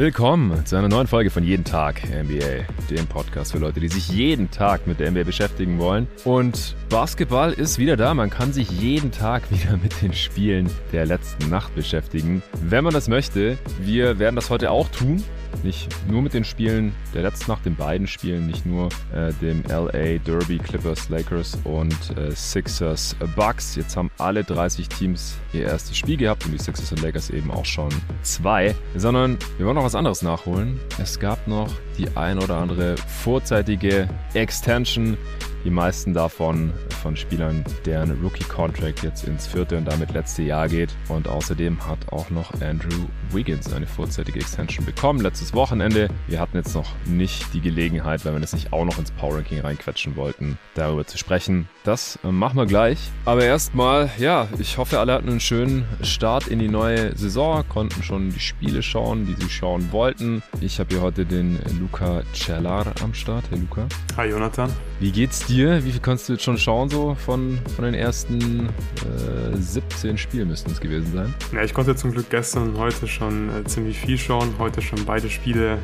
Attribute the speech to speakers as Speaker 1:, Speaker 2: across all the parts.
Speaker 1: Willkommen zu einer neuen Folge von Jeden Tag NBA, dem Podcast für Leute, die sich jeden Tag mit der NBA beschäftigen wollen. Und Basketball ist wieder da. Man kann sich jeden Tag wieder mit den Spielen der letzten Nacht beschäftigen, wenn man das möchte. Wir werden das heute auch tun. Nicht nur mit den Spielen der letzten Nacht, den beiden Spielen, nicht nur äh, dem LA Derby, Clippers, Lakers und äh, Sixers, Bucks. Jetzt haben alle 30 Teams ihr erstes Spiel gehabt und die Sixers und Lakers eben auch schon zwei, sondern wir wollen noch was anderes nachholen. Es gab noch die ein oder andere vorzeitige Extension die meisten davon von Spielern, deren Rookie-Contract jetzt ins vierte und damit letzte Jahr geht. Und außerdem hat auch noch Andrew Wiggins eine vorzeitige Extension bekommen. Letztes Wochenende. Wir hatten jetzt noch nicht die Gelegenheit, wenn wir das nicht auch noch ins Power Ranking reinquetschen wollten, darüber zu sprechen. Das äh, machen wir gleich. Aber erstmal, ja, ich hoffe, alle hatten einen schönen Start in die neue Saison, konnten schon die Spiele schauen, die sie schauen wollten. Ich habe hier heute den Luca Cellar am Start. Hey Luca.
Speaker 2: Hi Jonathan.
Speaker 1: Wie geht's dir? Wie viel kannst du jetzt schon schauen, so von, von den ersten äh, 17 Spielen müssten es gewesen sein?
Speaker 2: Ja, ich konnte zum Glück gestern und heute schon äh, ziemlich viel schauen. Heute schon beide Spiele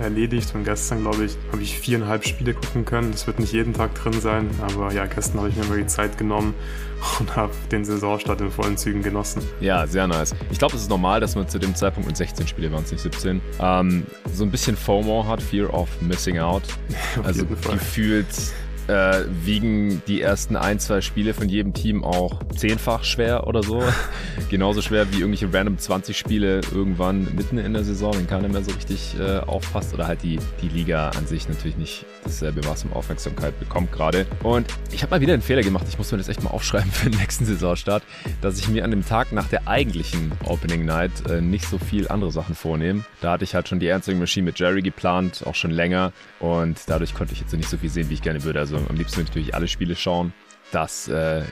Speaker 2: äh, erledigt und gestern, glaube ich, habe ich viereinhalb Spiele gucken können. Das wird nicht jeden Tag drin sein, aber ja, gestern habe ich mir mal die Zeit genommen und habe den Saisonstart in vollen Zügen genossen.
Speaker 1: Ja, sehr nice. Ich glaube, es ist normal, dass man zu dem Zeitpunkt mit 16 Spiele waren es nicht 17, ähm, so ein bisschen FOMO hat, Fear of Missing Out. also gefühlt äh, wiegen die ersten ein, zwei Spiele von jedem Team auch zehnfach schwer oder so. Genauso schwer wie irgendwelche random 20 Spiele irgendwann mitten in der Saison, wenn keiner mehr so richtig äh, aufpasst oder halt die, die Liga an sich natürlich nicht dasselbe Maß an Aufmerksamkeit bekommt gerade. Und ich habe mal wieder einen Fehler gemacht, ich muss mir das echt mal aufschreiben für den nächsten Saisonstart, dass ich mir an dem Tag nach der eigentlichen Opening Night äh, nicht so viel andere Sachen vornehme. Da hatte ich halt schon die Answering Machine mit Jerry geplant, auch schon länger und dadurch konnte ich jetzt nicht so viel sehen, wie ich gerne würde. Also am liebsten natürlich alle Spiele schauen. Das äh,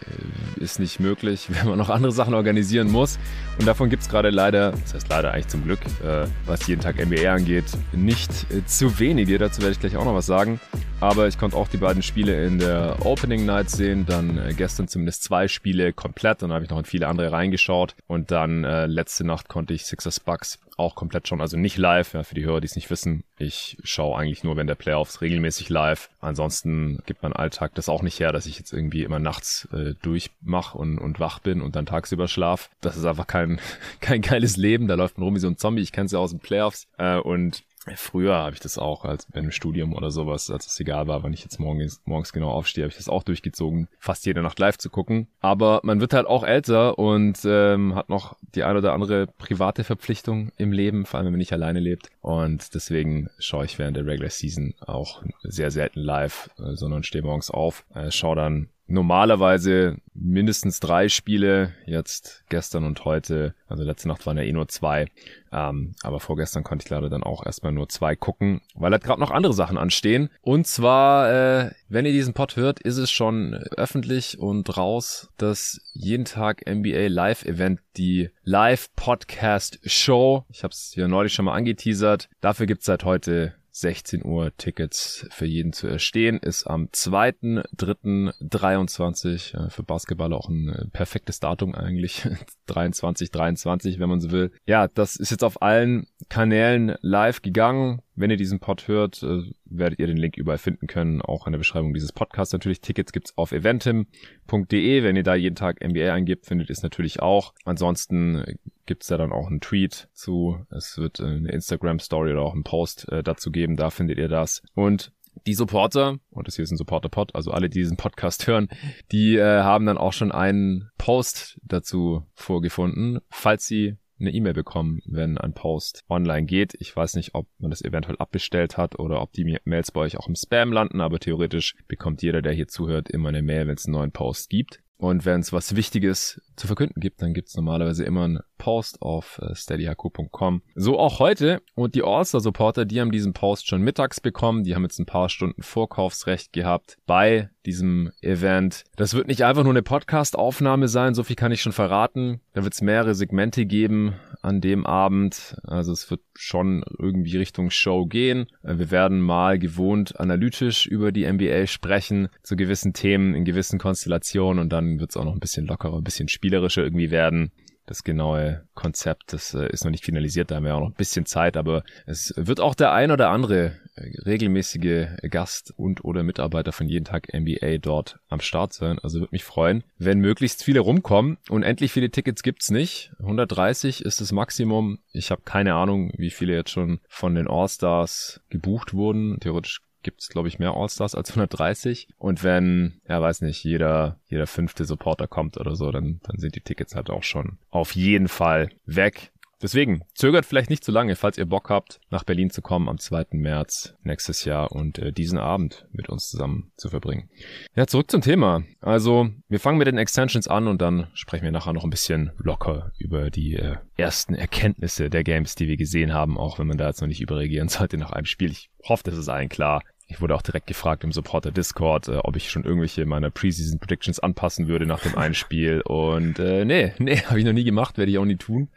Speaker 1: ist nicht möglich, wenn man noch andere Sachen organisieren muss. Und davon gibt es gerade leider, das heißt leider eigentlich zum Glück, äh, was jeden Tag NBA angeht, nicht äh, zu wenige. Dazu werde ich gleich auch noch was sagen. Aber ich konnte auch die beiden Spiele in der Opening Night sehen. Dann äh, gestern zumindest zwei Spiele komplett. Dann habe ich noch in viele andere reingeschaut. Und dann äh, letzte Nacht konnte ich Sixers Bucks auch komplett schon, also nicht live, ja, für die Hörer, die es nicht wissen. Ich schaue eigentlich nur während der Playoffs regelmäßig live. Ansonsten gibt mein Alltag das auch nicht her, dass ich jetzt irgendwie immer nachts äh, durchmache und, und wach bin und dann tagsüber schlaf. Das ist einfach kein, kein geiles Leben. Da läuft man rum wie so ein Zombie. Ich kenne es ja aus den Playoffs. Äh, und Früher habe ich das auch, als bei einem Studium oder sowas, als es egal war, wann ich jetzt morgens, morgens genau aufstehe, habe ich das auch durchgezogen, fast jede Nacht live zu gucken. Aber man wird halt auch älter und ähm, hat noch die eine oder andere private Verpflichtung im Leben, vor allem wenn man nicht alleine lebt. Und deswegen schaue ich während der Regular Season auch sehr selten live, äh, sondern stehe morgens auf, äh, schaue dann normalerweise mindestens drei Spiele, jetzt gestern und heute, also letzte Nacht waren ja eh nur zwei, ähm, aber vorgestern konnte ich leider dann auch erstmal nur zwei gucken, weil halt gerade noch andere Sachen anstehen. Und zwar, äh, wenn ihr diesen Pod hört, ist es schon öffentlich und raus, dass jeden Tag NBA Live Event, die Live Podcast Show, ich habe es hier neulich schon mal angeteasert, dafür gibt's seit heute 16 Uhr Tickets für jeden zu erstehen. Ist am 2.3.23 äh, für Basketball auch ein äh, perfektes Datum eigentlich. 23, 23, wenn man so will. Ja, das ist jetzt auf allen Kanälen live gegangen. Wenn ihr diesen Pod hört, äh, werdet ihr den Link überall finden können, auch in der Beschreibung dieses Podcasts. Natürlich Tickets gibt's auf eventim.de. Wenn ihr da jeden Tag NBA eingibt, findet ihr es natürlich auch. Ansonsten gibt's da dann auch einen Tweet zu. Es wird eine Instagram-Story oder auch einen Post äh, dazu geben. Da findet ihr das. Und die Supporter, und das hier ist ein Supporter-Pod, also alle, die diesen Podcast hören, die äh, haben dann auch schon einen Post dazu vorgefunden, falls sie eine E-Mail bekommen, wenn ein Post online geht. Ich weiß nicht, ob man das eventuell abbestellt hat oder ob die Mails bei euch auch im Spam landen, aber theoretisch bekommt jeder, der hier zuhört, immer eine Mail, wenn es einen neuen Post gibt. Und wenn es was Wichtiges zu verkünden gibt, dann gibt es normalerweise immer einen Post auf äh, steadyhq.com. So auch heute. Und die All-Star-Supporter, die haben diesen Post schon mittags bekommen. Die haben jetzt ein paar Stunden Vorkaufsrecht gehabt bei diesem Event. Das wird nicht einfach nur eine Podcast-Aufnahme sein, so viel kann ich schon verraten. Da wird es mehrere Segmente geben an dem Abend. Also es wird schon irgendwie Richtung Show gehen. Äh, wir werden mal gewohnt analytisch über die NBA sprechen, zu gewissen Themen in gewissen Konstellationen und dann wird es auch noch ein bisschen lockerer, ein bisschen spielerischer irgendwie werden. Das genaue Konzept, das äh, ist noch nicht finalisiert, da haben wir auch noch ein bisschen Zeit, aber es wird auch der ein oder andere äh, regelmäßige Gast und oder Mitarbeiter von jeden Tag NBA dort am Start sein. Also würde mich freuen, wenn möglichst viele rumkommen und endlich viele Tickets gibt's nicht. 130 ist das Maximum. Ich habe keine Ahnung, wie viele jetzt schon von den All-Stars gebucht wurden. Theoretisch gibt es, glaube ich, mehr All-Stars als 130. Und wenn, ja, weiß nicht, jeder, jeder fünfte Supporter kommt oder so, dann, dann sind die Tickets halt auch schon auf jeden Fall weg. Deswegen zögert vielleicht nicht zu lange, falls ihr Bock habt, nach Berlin zu kommen am 2. März nächstes Jahr und äh, diesen Abend mit uns zusammen zu verbringen. Ja, zurück zum Thema. Also, wir fangen mit den Extensions an und dann sprechen wir nachher noch ein bisschen locker über die äh, ersten Erkenntnisse der Games, die wir gesehen haben, auch wenn man da jetzt noch nicht überreagieren sollte nach einem Spiel. Ich hoffe, das ist allen klar. Ich wurde auch direkt gefragt im Supporter Discord, äh, ob ich schon irgendwelche meiner Preseason Predictions anpassen würde nach dem einen Spiel. Und äh, nee, nee, habe ich noch nie gemacht, werde ich auch nie tun.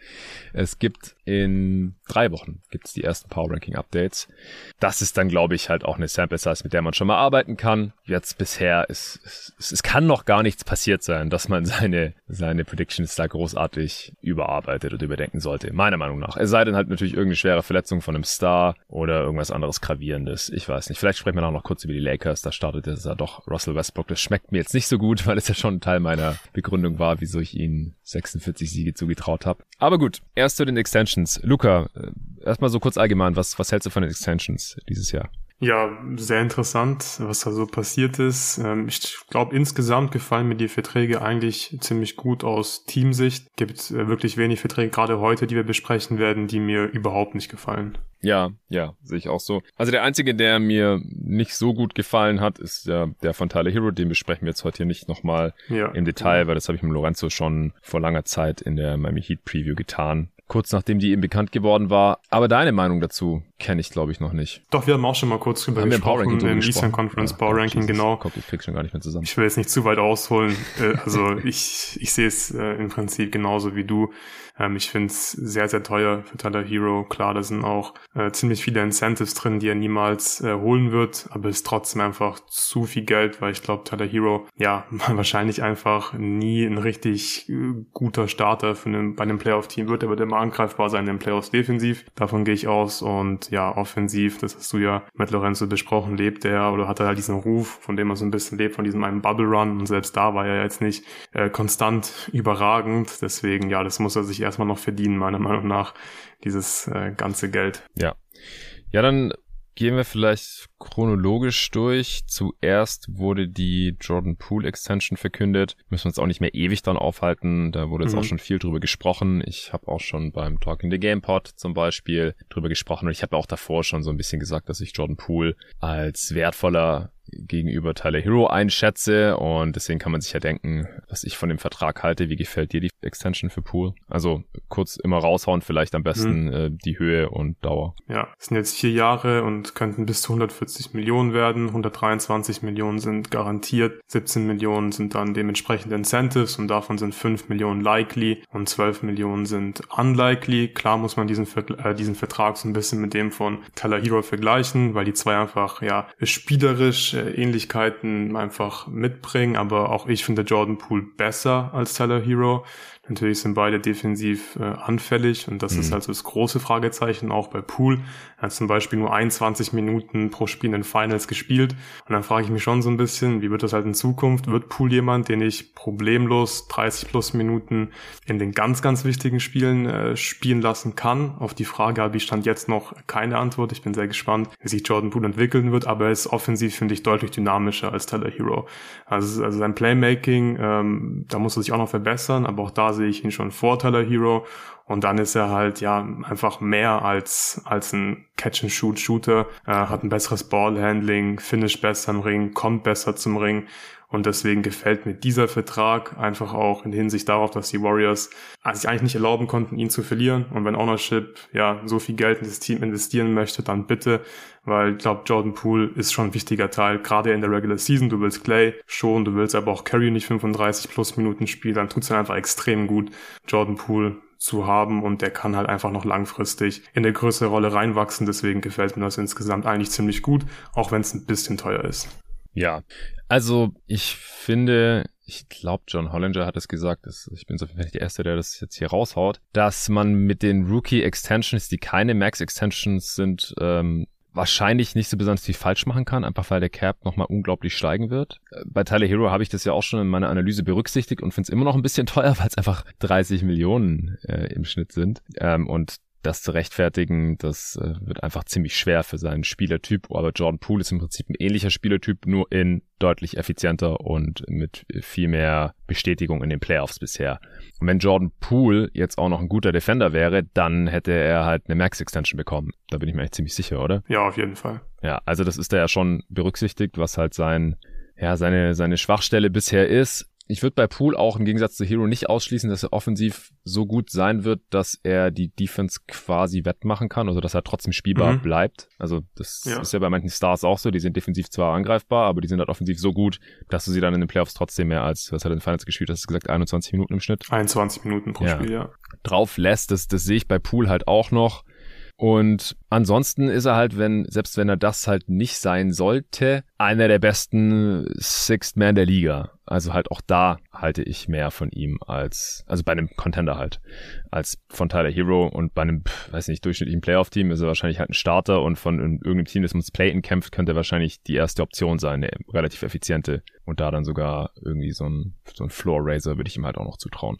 Speaker 1: Es gibt in drei Wochen gibt's die ersten Power Ranking Updates. Das ist dann, glaube ich, halt auch eine Sample Size, mit der man schon mal arbeiten kann. Jetzt bisher ist es, es kann noch gar nichts passiert sein, dass man seine seine Predictions da großartig überarbeitet oder überdenken sollte. Meiner Meinung nach. Es sei denn halt natürlich irgendeine schwere Verletzung von einem Star oder irgendwas anderes gravierendes. Ich weiß nicht. Vielleicht sprechen wir auch noch kurz über die Lakers. Da startet es ja doch Russell Westbrook. Das schmeckt mir jetzt nicht so gut, weil es ja schon ein Teil meiner Begründung war, wieso ich ihnen 46 Siege zugetraut habe. Aber gut, erst zu den Extensions. Luca, äh, erstmal so kurz allgemein, was, was hältst du von den Extensions dieses Jahr?
Speaker 2: Ja, sehr interessant, was da so passiert ist. Ähm, ich glaube, insgesamt gefallen mir die Verträge eigentlich ziemlich gut aus Teamsicht. Gibt äh, wirklich wenig Verträge, gerade heute, die wir besprechen werden, die mir überhaupt nicht gefallen.
Speaker 1: Ja, ja, sehe ich auch so. Also der einzige, der mir nicht so gut gefallen hat, ist der, der von Tyler Hero. Den besprechen wir jetzt heute hier nicht nochmal ja, im Detail, ja. weil das habe ich mit Lorenzo schon vor langer Zeit in der Miami Heat Preview getan kurz nachdem die ihm bekannt geworden war. Aber deine Meinung dazu kenne ich, glaube ich, noch nicht.
Speaker 2: Doch, wir haben auch schon mal kurz drüber haben gesprochen wir im Eastern Conference ja, Power Ranking, genau.
Speaker 1: Guck, ich krieg schon gar nicht mehr zusammen.
Speaker 2: Ich will jetzt nicht zu weit ausholen. Äh, also ich, ich sehe es äh, im Prinzip genauso wie du. Ähm, ich finde es sehr, sehr teuer für Tyler Hero. Klar, da sind auch äh, ziemlich viele Incentives drin, die er niemals äh, holen wird, aber ist trotzdem einfach zu viel Geld, weil ich glaube, Tyler Hero, ja, wahrscheinlich einfach nie ein richtig äh, guter Starter für einen, bei einem Playoff-Team wird. Er wird immer angreifbar sein in den Playoffs defensiv. Davon gehe ich aus. Und ja, offensiv, das hast du ja mit Lorenzo besprochen, lebt er oder hat er halt diesen Ruf, von dem er so ein bisschen lebt, von diesem einen Bubble Run. Und selbst da war er jetzt nicht äh, konstant überragend. Deswegen, ja, das muss er sich erstmal noch verdienen, meiner Meinung nach, dieses äh, ganze Geld.
Speaker 1: Ja. Ja, dann gehen wir vielleicht chronologisch durch. Zuerst wurde die Jordan Poole Extension verkündet. Müssen wir uns auch nicht mehr ewig dann aufhalten. Da wurde jetzt mhm. auch schon viel drüber gesprochen. Ich habe auch schon beim Talking the Game Pod zum Beispiel drüber gesprochen und ich habe auch davor schon so ein bisschen gesagt, dass ich Jordan Poole als wertvoller gegenüber Tyler Hero einschätze und deswegen kann man sich ja denken, was ich von dem Vertrag halte. Wie gefällt dir die Extension für Pool? Also kurz immer raushauen, vielleicht am besten hm. äh, die Höhe und Dauer.
Speaker 2: Ja, es sind jetzt vier Jahre und könnten bis zu 140 Millionen werden. 123 Millionen sind garantiert, 17 Millionen sind dann dementsprechend Incentives und davon sind 5 Millionen likely und 12 Millionen sind unlikely. Klar muss man diesen, äh, diesen Vertrag so ein bisschen mit dem von Tyler Hero vergleichen, weil die zwei einfach ja spielerisch äh, Ähnlichkeiten einfach mitbringen, aber auch ich finde Jordan Poole besser als Tyler Hero. Natürlich sind beide defensiv äh, anfällig und das mhm. ist halt so das große Fragezeichen auch bei Poole. Er hat zum Beispiel nur 21 Minuten pro Spiel in den Finals gespielt und dann frage ich mich schon so ein bisschen, wie wird das halt in Zukunft? Wird Poole jemand, den ich problemlos 30 plus Minuten in den ganz, ganz wichtigen Spielen äh, spielen lassen kann? Auf die Frage habe ich stand jetzt noch keine Antwort. Ich bin sehr gespannt, wie sich Jordan Poole entwickeln wird, aber er ist offensiv, finde ich, deutlich dynamischer als Tyler Hero. Also, also sein Playmaking, ähm, da muss er sich auch noch verbessern, aber auch da sehe ich ihn schon vor Tyler Hero. Und dann ist er halt ja einfach mehr als, als ein Catch-and-Shoot-Shooter, äh, hat ein besseres Ballhandling, finish besser im Ring, kommt besser zum Ring. Und deswegen gefällt mir dieser Vertrag einfach auch in Hinsicht darauf, dass die Warriors sich eigentlich nicht erlauben konnten, ihn zu verlieren. Und wenn Ownership ja so viel Geld in das Team investieren möchte, dann bitte, weil ich glaube, Jordan Poole ist schon ein wichtiger Teil, gerade in der Regular Season. Du willst Clay schon, du willst aber auch Curry nicht 35 plus Minuten spielen, dann tut's dann einfach extrem gut, Jordan Poole zu haben und der kann halt einfach noch langfristig in eine größere Rolle reinwachsen. Deswegen gefällt mir das insgesamt eigentlich ziemlich gut, auch wenn es ein bisschen teuer ist.
Speaker 1: Ja, also ich finde, ich glaube, John Hollinger hat es gesagt, das, ich bin so nicht der Erste, der das jetzt hier raushaut, dass man mit den Rookie-Extensions, die keine Max-Extensions sind, ähm, wahrscheinlich nicht so besonders viel falsch machen kann, einfach weil der Cap nochmal unglaublich steigen wird. Bei Tyler Hero habe ich das ja auch schon in meiner Analyse berücksichtigt und finde es immer noch ein bisschen teuer, weil es einfach 30 Millionen äh, im Schnitt sind. Ähm, und das zu rechtfertigen, das äh, wird einfach ziemlich schwer für seinen Spielertyp. Aber Jordan Poole ist im Prinzip ein ähnlicher Spielertyp, nur in deutlich effizienter und mit viel mehr Bestätigung in den Playoffs bisher. Und wenn Jordan Poole jetzt auch noch ein guter Defender wäre, dann hätte er halt eine Max-Extension bekommen. Da bin ich mir eigentlich ziemlich sicher, oder?
Speaker 2: Ja, auf jeden Fall.
Speaker 1: Ja, also das ist da ja schon berücksichtigt, was halt sein ja, seine, seine Schwachstelle bisher ist ich würde bei Poole auch im Gegensatz zu Hero nicht ausschließen, dass er offensiv so gut sein wird, dass er die Defense quasi wettmachen kann, also dass er trotzdem spielbar mhm. bleibt. Also das ja. ist ja bei manchen Stars auch so, die sind defensiv zwar angreifbar, aber die sind halt offensiv so gut, dass du sie dann in den Playoffs trotzdem mehr als, was hat er in den Finals gespielt, hast du gesagt, 21 Minuten im Schnitt?
Speaker 2: 21 Minuten pro ja. Spiel, ja.
Speaker 1: Drauf lässt, das, das sehe ich bei Poole halt auch noch. Und ansonsten ist er halt, wenn, selbst wenn er das halt nicht sein sollte, einer der besten Sixth Man der Liga. Also halt auch da halte ich mehr von ihm als, also bei einem Contender halt, als von Tyler Hero und bei einem, weiß nicht, durchschnittlichen Playoff-Team ist er wahrscheinlich halt ein Starter und von irgendeinem Team, das ums Play-In kämpft, könnte er wahrscheinlich die erste Option sein, eine relativ effiziente und da dann sogar irgendwie so ein, so ein Floor-Raiser würde ich ihm halt auch noch zutrauen.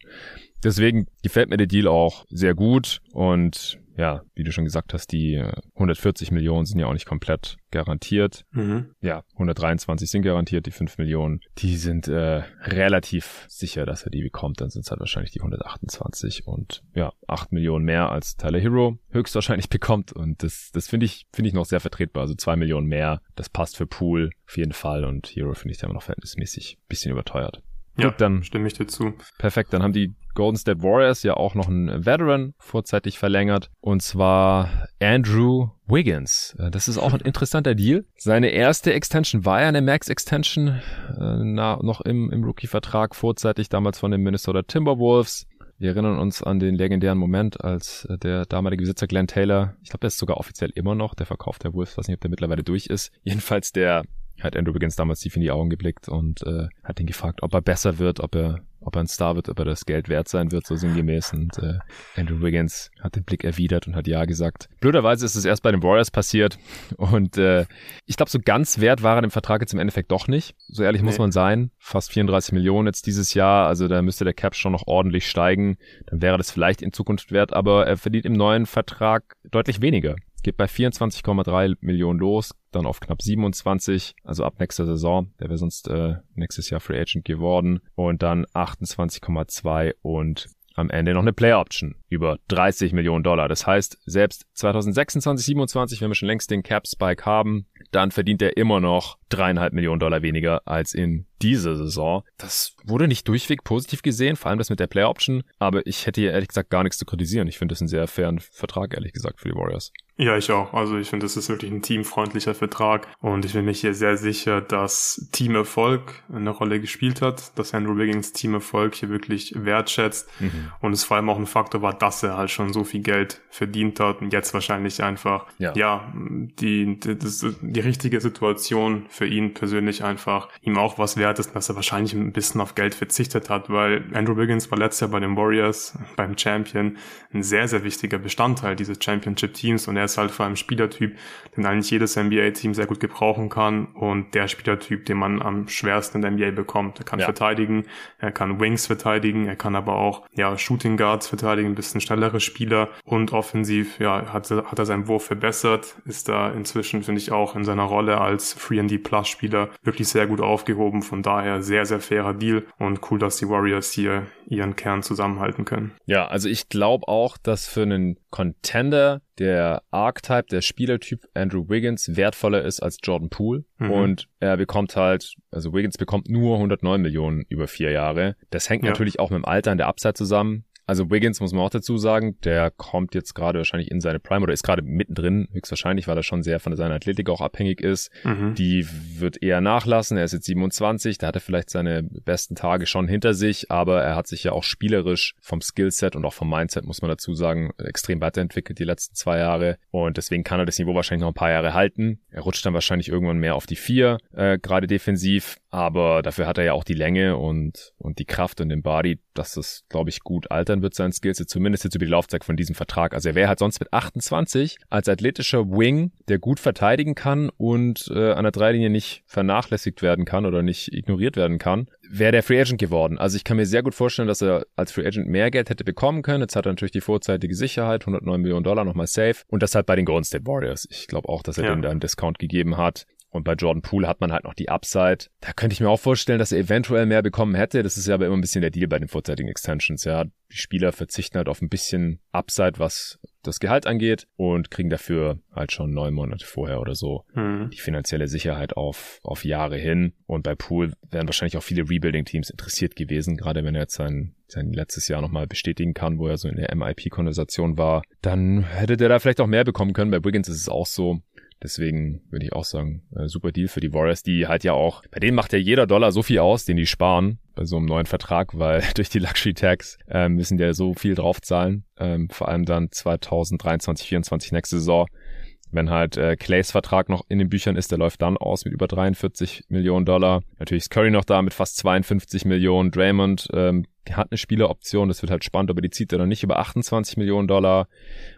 Speaker 1: Deswegen gefällt mir der Deal auch sehr gut und ja, wie du schon gesagt hast, die 140 äh, Millionen sind ja auch nicht komplett garantiert. Mhm. Ja, 123 sind garantiert, die 5 Millionen, die sind äh, relativ sicher, dass er die bekommt. Dann sind es halt wahrscheinlich die 128 und ja, 8 Millionen mehr als Tyler Hero höchstwahrscheinlich bekommt. Und das, das finde ich, finde ich noch sehr vertretbar. Also 2 Millionen mehr, das passt für Pool auf jeden Fall und Hero finde ich da immer noch verhältnismäßig bisschen überteuert.
Speaker 2: Ja, Gut, dann stimme ich dir zu.
Speaker 1: Perfekt, dann haben die Golden State Warriors ja auch noch einen Veteran vorzeitig verlängert und zwar Andrew Wiggins. Äh, das ist auch ein interessanter Deal. Seine erste Extension war ja eine Max Extension, äh, na, noch im, im Rookie-Vertrag vorzeitig damals von den Minnesota Timberwolves. Wir erinnern uns an den legendären Moment, als äh, der damalige Besitzer Glenn Taylor, ich glaube, der ist sogar offiziell immer noch der Verkauf der Wolves, weiß nicht, ob der mittlerweile durch ist. Jedenfalls der hat Andrew Wiggins damals tief in die Augen geblickt und äh, hat ihn gefragt, ob er besser wird, ob er, ob er ein Star wird, ob er das Geld wert sein wird, so sinngemäß. Und äh, Andrew Wiggins hat den Blick erwidert und hat ja gesagt. Blöderweise ist es erst bei den Warriors passiert und äh, ich glaube, so ganz wert war er im Vertrag jetzt im Endeffekt doch nicht. So ehrlich nee. muss man sein. Fast 34 Millionen jetzt dieses Jahr, also da müsste der Cap schon noch ordentlich steigen. Dann wäre das vielleicht in Zukunft wert, aber er verdient im neuen Vertrag deutlich weniger geht bei 24,3 Millionen los, dann auf knapp 27, also ab nächster Saison, der wäre sonst äh, nächstes Jahr Free Agent geworden und dann 28,2 und am Ende noch eine Player Option über 30 Millionen Dollar. Das heißt, selbst 2026, 27, wenn wir schon längst den Cap Spike haben, dann verdient er immer noch dreieinhalb Millionen Dollar weniger als in dieser Saison. Das wurde nicht durchweg positiv gesehen, vor allem das mit der Player Option, aber ich hätte hier ehrlich gesagt gar nichts zu kritisieren. Ich finde das einen sehr fairen Vertrag, ehrlich gesagt, für die Warriors.
Speaker 2: Ja, ich auch. Also ich finde, das ist wirklich ein teamfreundlicher Vertrag und ich bin mir hier sehr sicher, dass Teamerfolg eine Rolle gespielt hat, dass Andrew Wiggins Teamerfolg hier wirklich wertschätzt mhm. und es vor allem auch ein Faktor war, dass er halt schon so viel Geld verdient hat und jetzt wahrscheinlich einfach, ja, ja die, die, das, die richtige Situation für ihn persönlich einfach ihm auch was wert ist, dass er wahrscheinlich ein bisschen auf Geld verzichtet hat, weil Andrew Wiggins war letztes Jahr bei den Warriors, beim Champion, ein sehr, sehr wichtiger Bestandteil dieses Championship-Teams und er ist halt vor allem Spielertyp, den eigentlich jedes NBA-Team sehr gut gebrauchen kann und der Spielertyp, den man am schwersten in der NBA bekommt. Er kann ja. verteidigen, er kann Wings verteidigen, er kann aber auch ja Shooting Guards verteidigen, ein bisschen schnellere Spieler und offensiv ja hat, hat er seinen Wurf verbessert, ist da inzwischen finde ich auch in seiner Rolle als Free and D Plus Spieler wirklich sehr gut aufgehoben. Von daher sehr sehr fairer Deal und cool, dass die Warriors hier ihren Kern zusammenhalten können.
Speaker 1: Ja, also ich glaube auch, dass für einen Contender der Archetype, der Spielertyp Andrew Wiggins wertvoller ist als Jordan Poole. Mhm. Und er bekommt halt, also Wiggins bekommt nur 109 Millionen über vier Jahre. Das hängt ja. natürlich auch mit dem Alter in der Upside zusammen. Also Wiggins muss man auch dazu sagen, der kommt jetzt gerade wahrscheinlich in seine Prime oder ist gerade mittendrin, höchstwahrscheinlich, weil er schon sehr von seiner Athletik auch abhängig ist. Mhm. Die wird eher nachlassen. Er ist jetzt 27, da hat er vielleicht seine besten Tage schon hinter sich, aber er hat sich ja auch spielerisch vom Skillset und auch vom Mindset, muss man dazu sagen, extrem weiterentwickelt die letzten zwei Jahre. Und deswegen kann er das Niveau wahrscheinlich noch ein paar Jahre halten. Er rutscht dann wahrscheinlich irgendwann mehr auf die vier, äh, gerade defensiv. Aber dafür hat er ja auch die Länge und, und die Kraft und den Body, dass das, glaube ich, gut altern wird, sein Skills, zumindest jetzt über die Laufzeit von diesem Vertrag. Also er wäre halt sonst mit 28 als athletischer Wing, der gut verteidigen kann und äh, an der Dreilinie nicht vernachlässigt werden kann oder nicht ignoriert werden kann, wäre der Free Agent geworden. Also ich kann mir sehr gut vorstellen, dass er als Free Agent mehr Geld hätte bekommen können. Jetzt hat er natürlich die vorzeitige Sicherheit, 109 Millionen Dollar nochmal safe und das halt bei den Golden State Warriors. Ich glaube auch, dass er ja. denen da einen Discount gegeben hat. Und bei Jordan Poole hat man halt noch die Upside. Da könnte ich mir auch vorstellen, dass er eventuell mehr bekommen hätte. Das ist ja aber immer ein bisschen der Deal bei den vorzeitigen Extensions. Ja, die Spieler verzichten halt auf ein bisschen Upside, was das Gehalt angeht und kriegen dafür halt schon neun Monate vorher oder so mhm. die finanzielle Sicherheit auf, auf Jahre hin. Und bei Poole wären wahrscheinlich auch viele Rebuilding-Teams interessiert gewesen, gerade wenn er jetzt sein, sein letztes Jahr nochmal bestätigen kann, wo er so in der MIP-Konversation war. Dann hätte der da vielleicht auch mehr bekommen können. Bei Wiggins ist es auch so. Deswegen würde ich auch sagen, äh, super Deal für die Warriors, die halt ja auch, bei denen macht ja jeder Dollar so viel aus, den die sparen bei so einem neuen Vertrag, weil durch die Luxury Tax äh, müssen die ja so viel draufzahlen, ähm, vor allem dann 2023, 2024 nächste Saison. Wenn halt äh, Clays Vertrag noch in den Büchern ist, der läuft dann aus mit über 43 Millionen Dollar. Natürlich ist Curry noch da mit fast 52 Millionen. Draymond ähm, hat eine Spieleroption, das wird halt spannend, aber die zieht er dann nicht über 28 Millionen Dollar.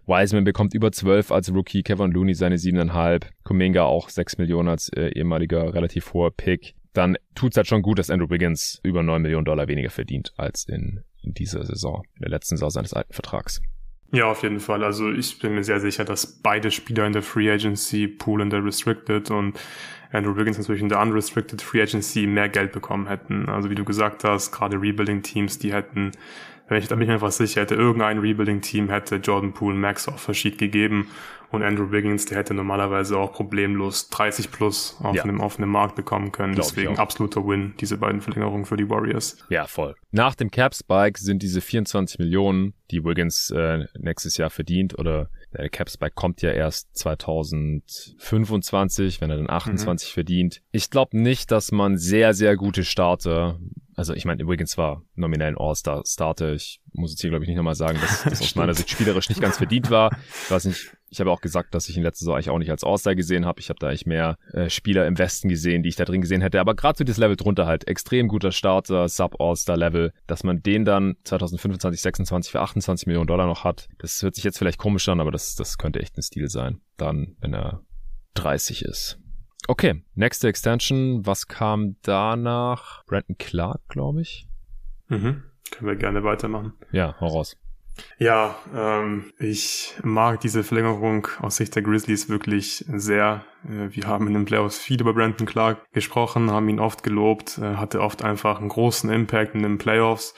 Speaker 1: Wiseman bekommt über 12 als Rookie, Kevin Looney seine 7,5, Kuminga auch 6 Millionen als äh, ehemaliger relativ hoher Pick. Dann tut's halt schon gut, dass Andrew Wiggins über 9 Millionen Dollar weniger verdient als in, in dieser Saison, in der letzten Saison seines alten Vertrags.
Speaker 2: Ja, auf jeden Fall. Also ich bin mir sehr sicher, dass beide Spieler in der Free Agency, Pool in der Restricted und Andrew Wiggins natürlich in der Unrestricted Free Agency mehr Geld bekommen hätten. Also wie du gesagt hast, gerade Rebuilding-Teams, die hätten wenn ich, da bin ich mir einfach sicher, hätte irgendein Rebuilding-Team hätte Jordan Poole Max Offer Sheet gegeben und Andrew Wiggins, der hätte normalerweise auch problemlos 30 plus auf ja. einem offenen Markt bekommen können. Glaub Deswegen absoluter Win, diese beiden Verlängerungen für die Warriors.
Speaker 1: Ja, voll. Nach dem Cap Spike sind diese 24 Millionen, die Wiggins äh, nächstes Jahr verdient oder der Cap Spike kommt ja erst 2025, wenn er dann 28 mhm. verdient. Ich glaube nicht, dass man sehr, sehr gute Starter also ich meine, übrigens war nominell ein All-Star-Starter. Ich muss jetzt hier, glaube ich, nicht nochmal sagen, dass das aus meiner Sicht spielerisch nicht ganz verdient war. Ich weiß nicht, ich habe auch gesagt, dass ich in letzter Saison eigentlich auch nicht als All-Star gesehen habe. Ich habe da eigentlich mehr äh, Spieler im Westen gesehen, die ich da drin gesehen hätte. Aber gerade so dieses Level drunter halt, extrem guter Starter, Sub-All-Star-Level, dass man den dann 2025, 26 für 28 Millionen Dollar noch hat. Das hört sich jetzt vielleicht komisch an, aber das, das könnte echt ein Stil sein. Dann, wenn er 30 ist. Okay, nächste Extension. Was kam danach? Brandon Clark, glaube ich.
Speaker 2: Mhm. Können wir gerne weitermachen.
Speaker 1: Ja, hau raus.
Speaker 2: Ja, ähm, ich mag diese Verlängerung aus Sicht der Grizzlies wirklich sehr. Äh, wir haben in den Playoffs viel über Brandon Clark gesprochen, haben ihn oft gelobt, äh, hatte oft einfach einen großen Impact in den Playoffs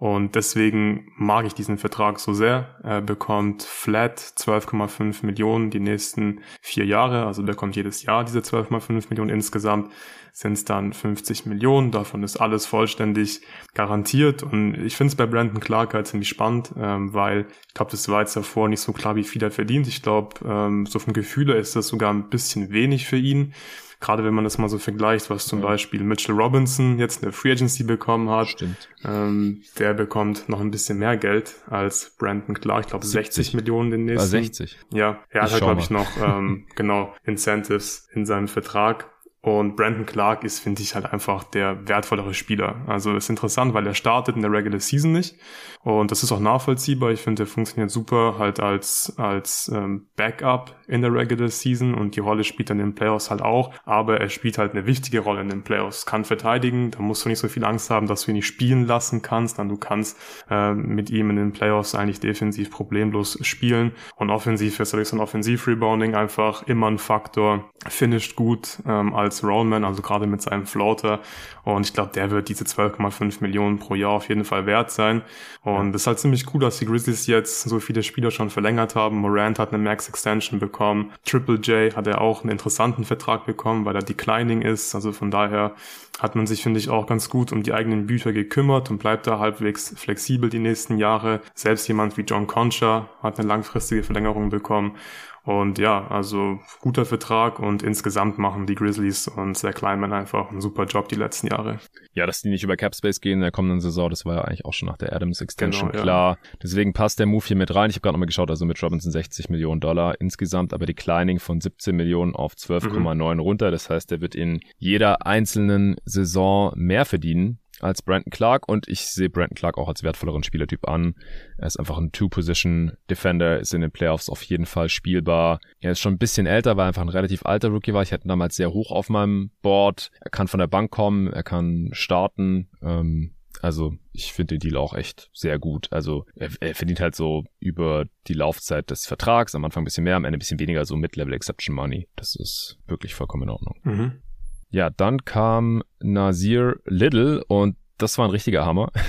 Speaker 2: und deswegen mag ich diesen Vertrag so sehr. Er bekommt flat 12,5 Millionen die nächsten vier Jahre. Also bekommt jedes Jahr diese 12,5 Millionen insgesamt sind es dann 50 Millionen. Davon ist alles vollständig garantiert. Und ich finde es bei Brandon Clark halt ziemlich spannend, ähm, weil ich glaube, das war jetzt davor nicht so klar, wie viel er verdient. Ich glaube, ähm, so vom Gefühl ist das sogar ein bisschen wenig für ihn. Gerade wenn man das mal so vergleicht, was zum ja. Beispiel Mitchell Robinson jetzt eine Free Agency bekommen hat.
Speaker 1: Stimmt.
Speaker 2: Ähm, der bekommt noch ein bisschen mehr Geld als Brandon Clark. Ich glaube 60 Millionen den nächsten.
Speaker 1: Ah, 60.
Speaker 2: Ja, er hat halt, glaube ich, noch ähm, genau Incentives in seinem Vertrag. Und Brandon Clark ist, finde ich, halt einfach der wertvollere Spieler. Also ist interessant, weil er startet in der Regular Season nicht. Und das ist auch nachvollziehbar. Ich finde, er funktioniert super halt als, als ähm, Backup in der Regular Season und die Rolle spielt dann in den Playoffs halt auch. Aber er spielt halt eine wichtige Rolle in den Playoffs. Kann verteidigen, da musst du nicht so viel Angst haben, dass du ihn nicht spielen lassen kannst. Dann du kannst äh, mit ihm in den Playoffs eigentlich defensiv problemlos spielen. Und offensiv ist er durch so ein Offensiv-Rebounding einfach immer ein Faktor. Finisht gut ähm, Rollman, also gerade mit seinem Floater. Und ich glaube, der wird diese 12,5 Millionen pro Jahr auf jeden Fall wert sein. Und es ist halt ziemlich cool, dass die Grizzlies jetzt so viele Spieler schon verlängert haben. Morant hat eine Max Extension bekommen. Triple J hat er auch einen interessanten Vertrag bekommen, weil er declining ist. Also von daher hat man sich, finde ich, auch ganz gut um die eigenen Bücher gekümmert und bleibt da halbwegs flexibel die nächsten Jahre. Selbst jemand wie John Concha hat eine langfristige Verlängerung bekommen. Und ja, also guter Vertrag und insgesamt machen die Grizzlies und Zach Kleinman einfach einen super Job die letzten Jahre.
Speaker 1: Ja, dass die nicht über Capspace gehen in der kommenden Saison, das war ja eigentlich auch schon nach der Adams Extension genau, klar. Ja. Deswegen passt der Move hier mit rein. Ich habe gerade nochmal geschaut, also mit Robinson 60 Millionen Dollar insgesamt, aber Declining von 17 Millionen auf 12,9 mhm. runter. Das heißt, er wird in jeder einzelnen Saison mehr verdienen als Brandon Clark und ich sehe Brandon Clark auch als wertvolleren Spielertyp an. Er ist einfach ein Two-Position-Defender, ist in den Playoffs auf jeden Fall spielbar. Er ist schon ein bisschen älter, weil er einfach ein relativ alter Rookie war. Ich hatte ihn damals sehr hoch auf meinem Board. Er kann von der Bank kommen, er kann starten. Ähm, also ich finde den Deal auch echt sehr gut. Also er, er, verdient halt so über die Laufzeit des Vertrags, am Anfang ein bisschen mehr, am Ende ein bisschen weniger, so Mid-Level Exception Money. Das ist wirklich vollkommen in Ordnung. Mhm. Ja, dann kam Nazir Little und das war ein richtiger Hammer.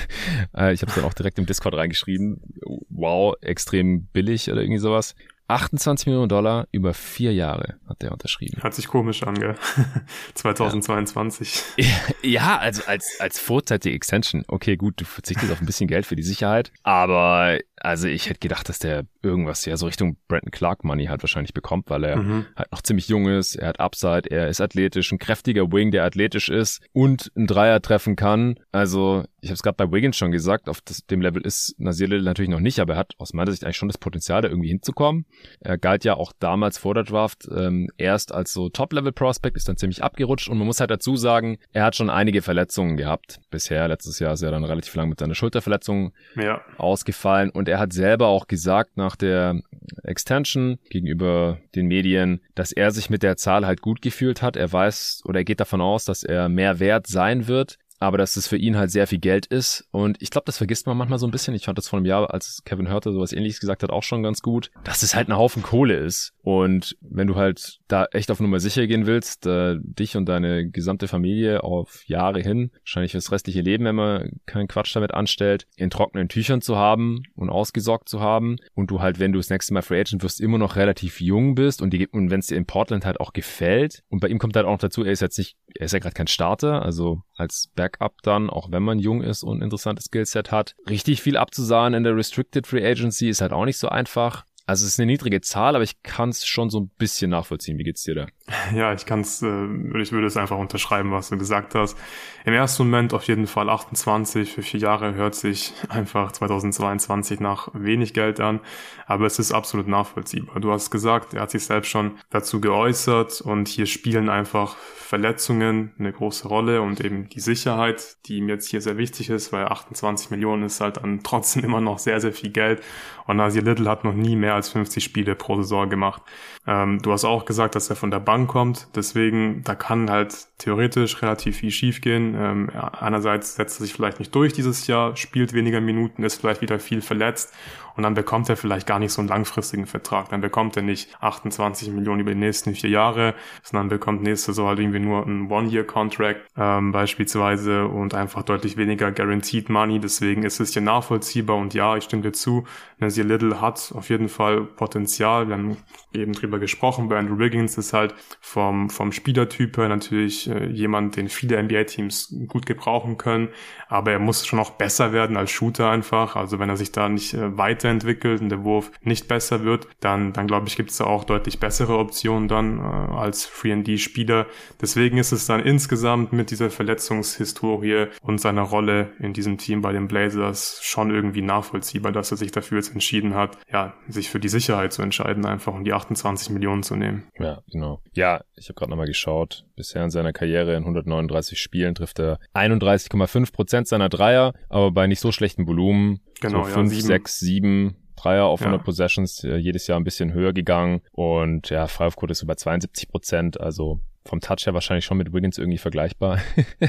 Speaker 1: Äh, ich habe es dann auch direkt im Discord reingeschrieben. Wow, extrem billig oder irgendwie sowas. 28 Millionen Dollar über vier Jahre hat der unterschrieben.
Speaker 2: Hat sich komisch an, gell? 2022.
Speaker 1: Ja, ja, also als, als vorzeitige Extension. Okay, gut, du verzichtest auf ein bisschen Geld für die Sicherheit, aber also ich hätte gedacht, dass der irgendwas ja so Richtung Brandon Clark Money halt wahrscheinlich bekommt, weil er mhm. halt noch ziemlich jung ist, er hat Upside, er ist athletisch, ein kräftiger Wing, der athletisch ist und ein Dreier treffen kann. Also ich habe es gerade bei Wiggins schon gesagt, auf das, dem Level ist Nasir Little natürlich noch nicht, aber er hat aus meiner Sicht eigentlich schon das Potenzial, da irgendwie hinzukommen. Er galt ja auch damals vor der Draft ähm, erst als so Top-Level-Prospect, ist dann ziemlich abgerutscht und man muss halt dazu sagen, er hat schon einige Verletzungen gehabt. Bisher, letztes Jahr ist er dann relativ lang mit seiner Schulterverletzung ja. ausgefallen und er hat selber auch gesagt nach der Extension gegenüber den Medien, dass er sich mit der Zahl halt gut gefühlt hat. Er weiß oder er geht davon aus, dass er mehr wert sein wird aber dass es für ihn halt sehr viel Geld ist. Und ich glaube, das vergisst man manchmal so ein bisschen. Ich fand das vor einem Jahr, als Kevin Hörte sowas ähnliches gesagt hat, auch schon ganz gut, dass es halt ein Haufen Kohle ist. Und wenn du halt da echt auf Nummer sicher gehen willst, äh, dich und deine gesamte Familie auf Jahre hin, wahrscheinlich fürs restliche Leben, wenn man keinen Quatsch damit anstellt, in trockenen Tüchern zu haben und ausgesorgt zu haben und du halt, wenn du das nächste Mal Free Agent wirst, immer noch relativ jung bist und, und wenn es dir in Portland halt auch gefällt und bei ihm kommt halt auch noch dazu, er ist jetzt nicht, er ist ja gerade kein Starter, also als Backup dann, auch wenn man jung ist und ein interessantes Skillset hat. Richtig viel abzusahen in der Restricted Free Agency ist halt auch nicht so einfach. Also es ist eine niedrige Zahl, aber ich kann es schon so ein bisschen nachvollziehen. Wie geht's dir da?
Speaker 2: Ja, ich kann es, äh, ich würde es einfach unterschreiben, was du gesagt hast. Im ersten Moment auf jeden Fall 28 für vier Jahre hört sich einfach 2022 nach wenig Geld an, aber es ist absolut nachvollziehbar. Du hast gesagt, er hat sich selbst schon dazu geäußert und hier spielen einfach Verletzungen eine große Rolle und eben die Sicherheit, die ihm jetzt hier sehr wichtig ist, weil 28 Millionen ist halt dann trotzdem immer noch sehr, sehr viel Geld und Nasir Little hat noch nie mehr als 50 Spiele pro Saison gemacht. Ähm, du hast auch gesagt, dass er von der Bank kommt, deswegen da kann halt theoretisch relativ viel schiefgehen. Ähm, einerseits setzt er sich vielleicht nicht durch dieses Jahr, spielt weniger Minuten, ist vielleicht wieder viel verletzt und dann bekommt er vielleicht gar nicht so einen langfristigen Vertrag. Dann bekommt er nicht 28 Millionen über die nächsten vier Jahre, sondern bekommt nächste Saison halt irgendwie nur einen One-Year-Contract ähm, beispielsweise und einfach deutlich weniger Guaranteed Money. Deswegen ist es hier nachvollziehbar und ja, ich stimme dir zu, Nazir Little hat auf jeden Fall Potenzial. Wir haben eben drüber gesprochen. Bei Andrew Wiggins ist halt vom, vom Spielertyp her natürlich äh, jemand, den viele NBA-Teams gut gebrauchen können. Aber er muss schon auch besser werden als Shooter einfach. Also wenn er sich da nicht äh, weiterentwickelt und der Wurf nicht besser wird, dann, dann glaube ich, gibt es da auch deutlich bessere Optionen dann äh, als 3D-Spieler. Deswegen ist es dann insgesamt mit dieser Verletzungshistorie und seiner Rolle in diesem Team bei den Blazers schon irgendwie nachvollziehbar, dass er sich dafür jetzt entschieden hat, ja, sich für die Sicherheit zu entscheiden einfach und die 28 Millionen zu nehmen.
Speaker 1: Ja, genau. Ja, ich habe gerade nochmal geschaut. Bisher in seiner Karriere in 139 Spielen trifft er 31,5 Prozent seiner Dreier, aber bei nicht so schlechtem Volumen. Genau, so 5, ja, 6, 7 Dreier auf 100 ja. Possessions, äh, jedes Jahr ein bisschen höher gegangen und ja, Freiwurfquote ist über 72 Prozent, also vom Touch her wahrscheinlich schon mit Wiggins irgendwie vergleichbar.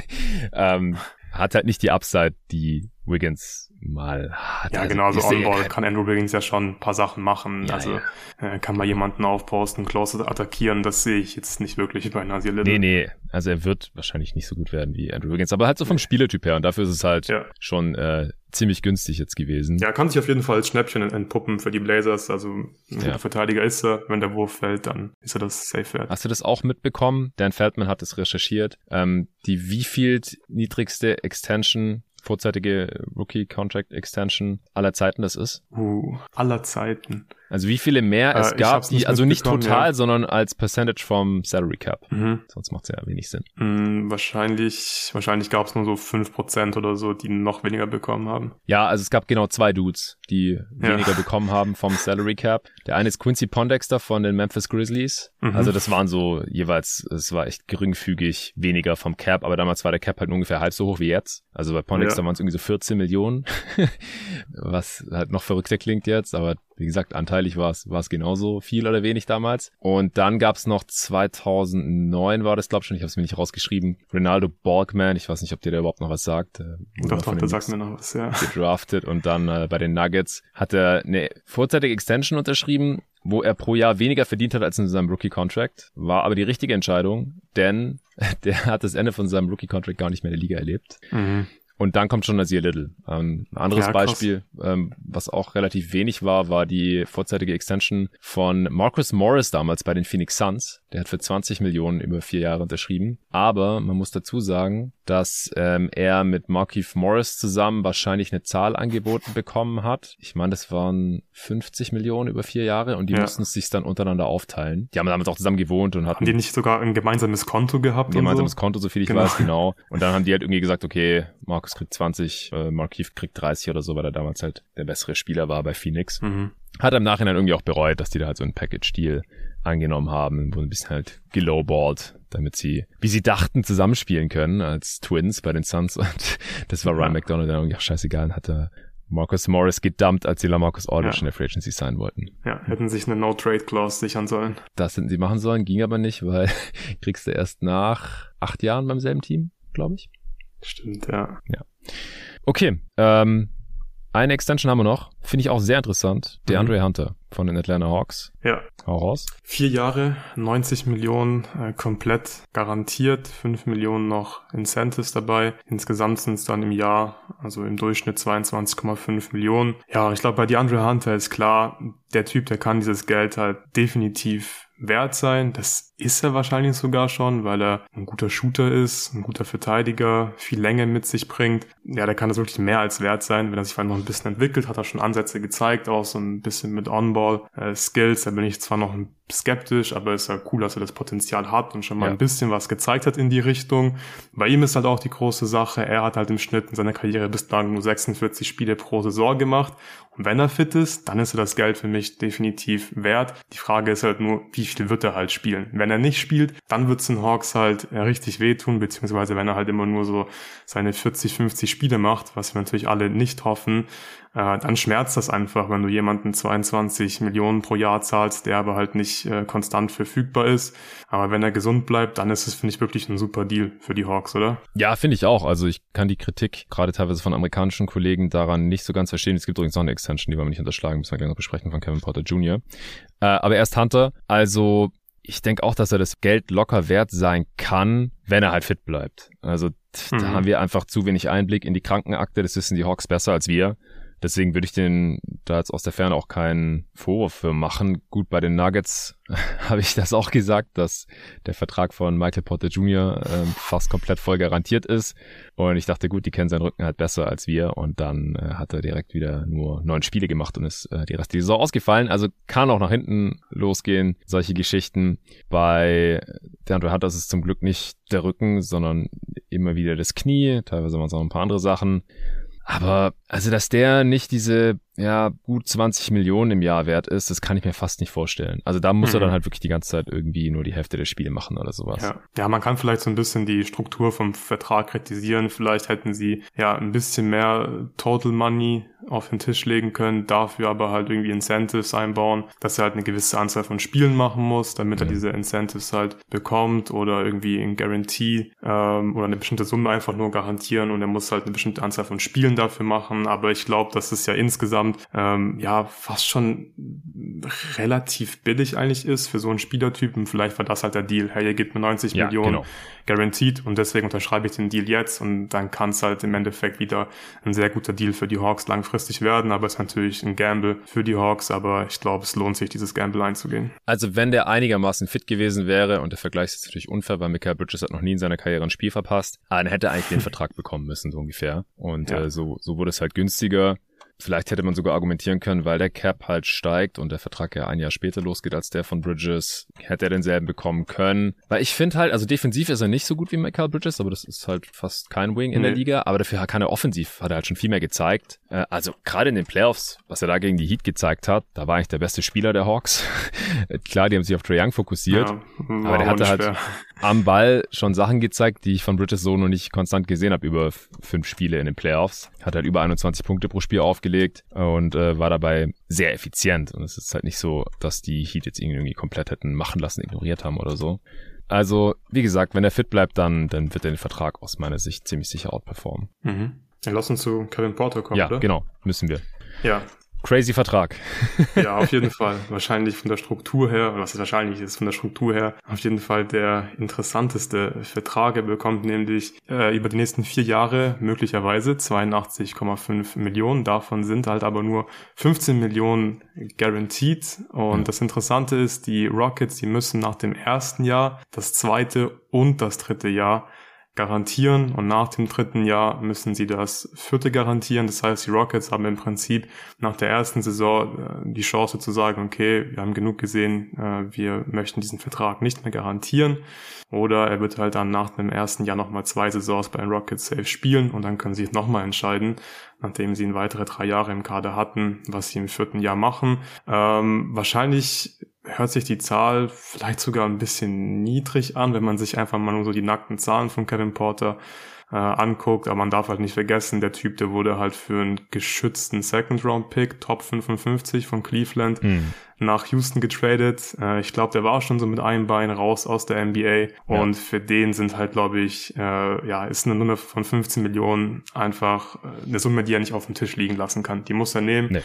Speaker 1: ähm, hat halt nicht die Upside, die Wiggins mal hat.
Speaker 2: Ja, also genau, also On-Ball kann Andrew Wiggins ja schon ein paar Sachen machen. Ja, also ja. Äh, kann mal jemanden aufposten, Closer attackieren, das sehe ich jetzt nicht wirklich bei Nasir Little.
Speaker 1: Nee, nee, also er wird wahrscheinlich nicht so gut werden wie Andrew Wiggins, aber halt so vom nee. Spielertyp her und dafür ist es halt ja. schon äh, ziemlich günstig jetzt gewesen.
Speaker 2: Ja, kann sich auf jeden Fall als Schnäppchen entpuppen für die Blazers. Also ein ja. Verteidiger ist er. Wenn der Wurf fällt, dann ist er das safe wert.
Speaker 1: Hast du das auch mitbekommen? Dan Feldman hat es recherchiert. Ähm, die wievielt niedrigste Extension vorzeitige Rookie Contract Extension aller Zeiten das ist?
Speaker 2: Uh, aller Zeiten.
Speaker 1: Also wie viele mehr es äh, gab, die, also nicht total, ja. sondern als Percentage vom Salary Cap. Mhm. Sonst macht es ja wenig Sinn.
Speaker 2: Mhm, wahrscheinlich, wahrscheinlich gab es nur so fünf Prozent oder so, die noch weniger bekommen haben.
Speaker 1: Ja, also es gab genau zwei Dudes, die ja. weniger bekommen haben vom Salary Cap. Der eine ist Quincy Pondexter von den Memphis Grizzlies. Mhm. Also das waren so jeweils, es war echt geringfügig weniger vom Cap, aber damals war der Cap halt ungefähr halb so hoch wie jetzt. Also bei Pondexter ja. waren es irgendwie so 14 Millionen, was halt noch verrückter klingt jetzt, aber wie gesagt, anteilig war es war es genauso viel oder wenig damals. Und dann gab es noch 2009 war das, glaube ich schon, ich habe es mir nicht rausgeschrieben, Ronaldo Borgman, ich weiß nicht, ob dir der überhaupt noch was sagt. Äh,
Speaker 2: doch, doch, der sagt mir noch was, ja.
Speaker 1: Gedraftet und dann äh, bei den Nuggets hat er eine vorzeitige Extension unterschrieben, wo er pro Jahr weniger verdient hat als in seinem Rookie-Contract. War aber die richtige Entscheidung, denn der hat das Ende von seinem Rookie-Contract gar nicht mehr in der Liga erlebt. Mhm. Und dann kommt schon Nasir Little. Ähm, ein anderes ja, Beispiel, ähm, was auch relativ wenig war, war die vorzeitige Extension von Marcus Morris damals bei den Phoenix Suns. Der hat für 20 Millionen über vier Jahre unterschrieben. Aber man muss dazu sagen, dass ähm, er mit Markeith Morris zusammen wahrscheinlich eine Zahl angeboten bekommen hat. Ich meine, das waren 50 Millionen über vier Jahre und die ja. mussten es sich dann untereinander aufteilen. Die haben damals auch zusammen gewohnt und hatten.
Speaker 2: Haben die nicht sogar ein gemeinsames Konto gehabt?
Speaker 1: Ein gemeinsames so? Konto, so viel ich genau. weiß, genau. Und dann haben die halt irgendwie gesagt, okay, Marcus kriegt 20, äh, Markeith kriegt 30 oder so, weil er damals halt der bessere Spieler war bei Phoenix. Mhm. Hat er im Nachhinein irgendwie auch bereut, dass die da halt so einen Package-Deal angenommen haben, wurde ein bisschen halt gelowballt, damit sie, wie sie dachten, zusammenspielen können als Twins bei den Suns. Und das war Ryan McDonald dann irgendwie auch scheißegal und hatte Marcus Morris gedumpt, als sie Lamarcus Aldridge ja. in der Free Agency sein wollten.
Speaker 2: Ja, hätten sich eine No-Trade-Clause sichern sollen.
Speaker 1: Das hätten sie machen sollen, ging aber nicht, weil kriegst du erst nach acht Jahren beim selben Team, glaube ich.
Speaker 2: Stimmt, ja.
Speaker 1: Ja. Okay, ähm, eine Extension haben wir noch. Finde ich auch sehr interessant. Der mhm. Andre Hunter von den Atlanta Hawks.
Speaker 2: Ja.
Speaker 1: Hau raus.
Speaker 2: Vier Jahre, 90 Millionen äh, komplett garantiert, 5 Millionen noch Incentives dabei. Insgesamt sind es dann im Jahr, also im Durchschnitt 22,5 Millionen. Ja, ich glaube, bei DeAndre Hunter ist klar, der Typ, der kann dieses Geld halt definitiv wert sein. Das ist er wahrscheinlich sogar schon, weil er ein guter Shooter ist, ein guter Verteidiger, viel Länge mit sich bringt. Ja, der kann das wirklich mehr als wert sein. Wenn er sich noch ein bisschen entwickelt, hat er schon Ansätze gezeigt, auch so ein bisschen mit On-Ball-Skills. Äh, da bin ich zwar noch skeptisch, aber ist ja cool, dass er das Potenzial hat und schon mal ja. ein bisschen was gezeigt hat in die Richtung. Bei ihm ist halt auch die große Sache, er hat halt im Schnitt in seiner Karriere bislang nur 46 Spiele pro Saison gemacht. Und wenn er fit ist, dann ist er das Geld für mich definitiv wert. Die Frage ist halt nur, wie viel wird er halt spielen? Wenn er nicht spielt, dann wird es den Hawks halt äh, richtig wehtun, beziehungsweise wenn er halt immer nur so seine 40, 50 Spiele macht, was wir natürlich alle nicht hoffen, äh, dann schmerzt das einfach, wenn du jemanden 22 Millionen pro Jahr zahlst, der aber halt nicht äh, konstant verfügbar ist. Aber wenn er gesund bleibt, dann ist es, finde ich, wirklich ein super Deal für die Hawks, oder?
Speaker 1: Ja, finde ich auch. Also ich kann die Kritik gerade teilweise von amerikanischen Kollegen daran nicht so ganz verstehen. Es gibt übrigens noch eine Extension, die wir nicht unterschlagen, müssen wir gleich noch besprechen von Kevin Porter Jr. Äh, aber erst Hunter. Also ich denke auch, dass er das Geld locker wert sein kann, wenn er halt fit bleibt. Also mhm. da haben wir einfach zu wenig Einblick in die Krankenakte. Das wissen die Hawks besser als wir. Deswegen würde ich den da jetzt aus der Ferne auch keinen Vorwurf für machen. Gut, bei den Nuggets habe ich das auch gesagt, dass der Vertrag von Michael Porter Jr. Äh, fast komplett voll garantiert ist. Und ich dachte, gut, die kennen seinen Rücken halt besser als wir. Und dann äh, hat er direkt wieder nur neun Spiele gemacht und ist äh, die restliche Saison ausgefallen. Also kann auch nach hinten losgehen, solche Geschichten. Bei DeAndre Hunter ist es zum Glück nicht der Rücken, sondern immer wieder das Knie. Teilweise waren es auch ein paar andere Sachen. Aber also, dass der nicht diese ja gut 20 Millionen im Jahr wert ist, das kann ich mir fast nicht vorstellen. Also da muss mhm. er dann halt wirklich die ganze Zeit irgendwie nur die Hälfte der Spiele machen oder sowas.
Speaker 2: Ja. ja, man kann vielleicht so ein bisschen die Struktur vom Vertrag kritisieren. Vielleicht hätten sie ja ein bisschen mehr Total Money auf den Tisch legen können, dafür aber halt irgendwie Incentives einbauen, dass er halt eine gewisse Anzahl von Spielen machen muss, damit ja. er diese Incentives halt bekommt oder irgendwie ein Guarantee ähm, oder eine bestimmte Summe einfach nur garantieren und er muss halt eine bestimmte Anzahl von Spielen dafür machen. Aber ich glaube, dass es ja insgesamt ähm, ja fast schon relativ billig eigentlich ist für so einen Spielertypen. Vielleicht war das halt der Deal. Hey, ihr gebt mir 90 ja, Millionen genau. guaranteed und deswegen unterschreibe ich den Deal jetzt und dann kann es halt im Endeffekt wieder ein sehr guter Deal für die Hawks langfristig werden. Aber es ist natürlich ein Gamble für die Hawks, aber ich glaube, es lohnt sich, dieses Gamble einzugehen.
Speaker 1: Also wenn der einigermaßen fit gewesen wäre und der Vergleich ist natürlich unfair, weil Michael Bridges hat noch nie in seiner Karriere ein Spiel verpasst, dann hätte er eigentlich den Vertrag bekommen müssen, so ungefähr. Und ja. äh, so, so wurde es halt günstiger vielleicht hätte man sogar argumentieren können, weil der Cap halt steigt und der Vertrag ja ein Jahr später losgeht als der von Bridges, hätte er denselben bekommen können. Weil ich finde halt, also defensiv ist er nicht so gut wie Michael Bridges, aber das ist halt fast kein Wing in nee. der Liga, aber dafür kann er offensiv, hat er halt schon viel mehr gezeigt. Äh, also gerade in den Playoffs, was er da gegen die Heat gezeigt hat, da war eigentlich der beste Spieler der Hawks. Klar, die haben sich auf Trae Young fokussiert, ja, aber der hatte halt am Ball schon Sachen gezeigt, die ich von Bridges so noch nicht konstant gesehen habe über fünf Spiele in den Playoffs. Hat halt über 21 Punkte pro Spiel aufgelegt und äh, war dabei sehr effizient. Und es ist halt nicht so, dass die Heat jetzt irgendwie komplett hätten machen lassen, ignoriert haben oder so. Also, wie gesagt, wenn er fit bleibt, dann, dann wird er den Vertrag aus meiner Sicht ziemlich sicher outperformen.
Speaker 2: Mhm. Dann lass uns zu Kevin Porter kommen,
Speaker 1: ja,
Speaker 2: oder?
Speaker 1: genau, müssen wir.
Speaker 2: Ja,
Speaker 1: Crazy Vertrag.
Speaker 2: ja, auf jeden Fall. Wahrscheinlich von der Struktur her, was wahrscheinlich ist, von der Struktur her auf jeden Fall der interessanteste Vertrag. Er bekommt nämlich äh, über die nächsten vier Jahre möglicherweise 82,5 Millionen. Davon sind halt aber nur 15 Millionen guaranteed. Und mhm. das Interessante ist, die Rockets, die müssen nach dem ersten Jahr, das zweite und das dritte Jahr garantieren und nach dem dritten Jahr müssen sie das vierte garantieren. Das heißt, die Rockets haben im Prinzip nach der ersten Saison äh, die Chance zu sagen, okay, wir haben genug gesehen, äh, wir möchten diesen Vertrag nicht mehr garantieren. Oder er wird halt dann nach dem ersten Jahr nochmal zwei Saisons bei den Rockets safe spielen und dann können sie nochmal entscheiden, nachdem sie ihn weitere drei Jahre im Kader hatten, was sie im vierten Jahr machen. Ähm, wahrscheinlich hört sich die Zahl vielleicht sogar ein bisschen niedrig an, wenn man sich einfach mal nur so die nackten Zahlen von Kevin Porter äh, anguckt. Aber man darf halt nicht vergessen, der Typ, der wurde halt für einen geschützten Second-Round-Pick, Top 55 von Cleveland, mhm. Nach Houston getradet. Äh, ich glaube, der war schon so mit einem Bein raus aus der NBA. Und ja. für den sind halt, glaube ich, äh, ja, ist eine Nummer von 15 Millionen einfach äh, eine Summe, die er nicht auf dem Tisch liegen lassen kann. Die muss er nehmen. Nee.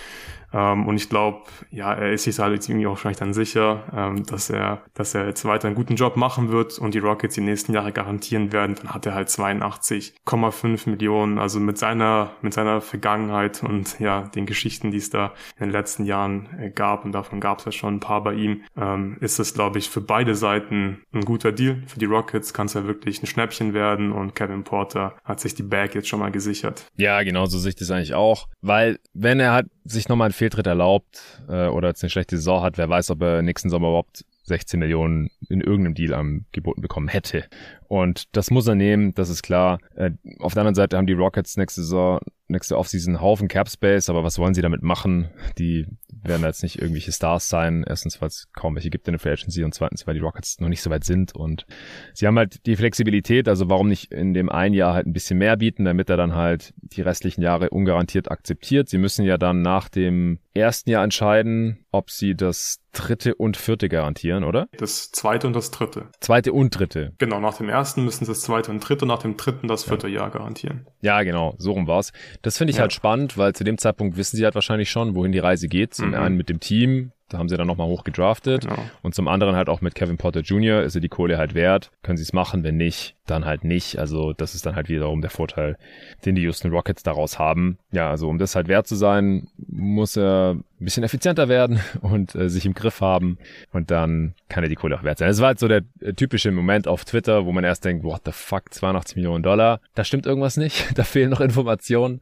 Speaker 2: Ähm, und ich glaube, ja, er ist sich halt jetzt irgendwie auch wahrscheinlich dann sicher, ähm, dass er, dass er jetzt weiter einen guten Job machen wird und die Rockets die nächsten Jahre garantieren werden. Dann hat er halt 82,5 Millionen. Also mit seiner, mit seiner Vergangenheit und ja, den Geschichten, die es da in den letzten Jahren äh, gab, und davon gab es ja schon ein paar bei ihm, ähm, ist es, glaube ich, für beide Seiten ein guter Deal. Für die Rockets kann es ja wirklich ein Schnäppchen werden und Kevin Porter hat sich die Bag jetzt schon mal gesichert.
Speaker 1: Ja, genau, so sehe ich das eigentlich auch. Weil, wenn er halt sich nochmal einen Fehltritt erlaubt äh, oder jetzt eine schlechte Saison hat, wer weiß, ob er nächsten Sommer überhaupt 16 Millionen in irgendeinem Deal angeboten bekommen hätte. Und das muss er nehmen, das ist klar. Äh, auf der anderen Seite haben die Rockets nächste Saison, nächste Offseason einen Haufen Cap Space, aber was wollen sie damit machen? Die werden jetzt nicht irgendwelche Stars sein. Erstens, weil es kaum welche gibt in der Free Agency und zweitens, weil die Rockets noch nicht so weit sind und sie haben halt die Flexibilität, also warum nicht in dem einen Jahr halt ein bisschen mehr bieten, damit er dann halt die restlichen Jahre ungarantiert akzeptiert. Sie müssen ja dann nach dem ersten Jahr entscheiden, ob sie das dritte und vierte garantieren, oder?
Speaker 2: Das zweite und das dritte.
Speaker 1: Zweite und dritte.
Speaker 2: Genau, nach dem ersten müssen sie das zweite und dritte, nach dem dritten das vierte ja. Jahr garantieren.
Speaker 1: Ja, genau, so rum war's. Das finde ich ja. halt spannend, weil zu dem Zeitpunkt wissen sie halt wahrscheinlich schon, wohin die Reise geht. Zum mhm. einen mit dem Team, da haben sie dann nochmal hoch gedraftet. Genau. Und zum anderen halt auch mit Kevin Potter Jr. ist er die Kohle halt wert. Können sie es machen, wenn nicht, dann halt nicht. Also das ist dann halt wiederum der Vorteil, den die Houston Rockets daraus haben. Ja, also um das halt wert zu sein, muss er ein bisschen effizienter werden und äh, sich im Griff haben. Und dann kann er die Kohle auch wert sein. Es war halt so der äh, typische Moment auf Twitter, wo man erst denkt, what the fuck, 82 Millionen Dollar. Da stimmt irgendwas nicht. Da fehlen noch Informationen.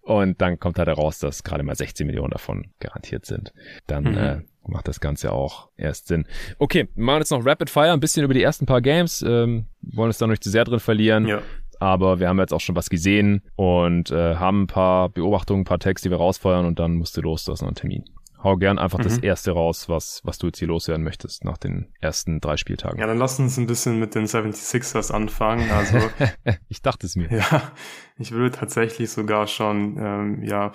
Speaker 1: Und dann kommt halt heraus, dass gerade mal 16 Millionen davon garantiert sind. Dann mhm. äh, macht das Ganze auch erst Sinn. Okay, wir machen jetzt noch Rapid Fire, ein bisschen über die ersten paar Games. Ähm, wollen uns da nicht zu sehr drin verlieren. Ja. Aber wir haben jetzt auch schon was gesehen und äh, haben ein paar Beobachtungen, ein paar Tags, die wir rausfeuern und dann musst du los, du hast noch einen Termin hau gern einfach mhm. das erste raus, was, was du jetzt hier loswerden möchtest nach den ersten drei Spieltagen.
Speaker 2: Ja, dann lass uns ein bisschen mit den 76ers anfangen. Also
Speaker 1: ich dachte es mir.
Speaker 2: Ja, ich würde tatsächlich sogar schon ähm, ja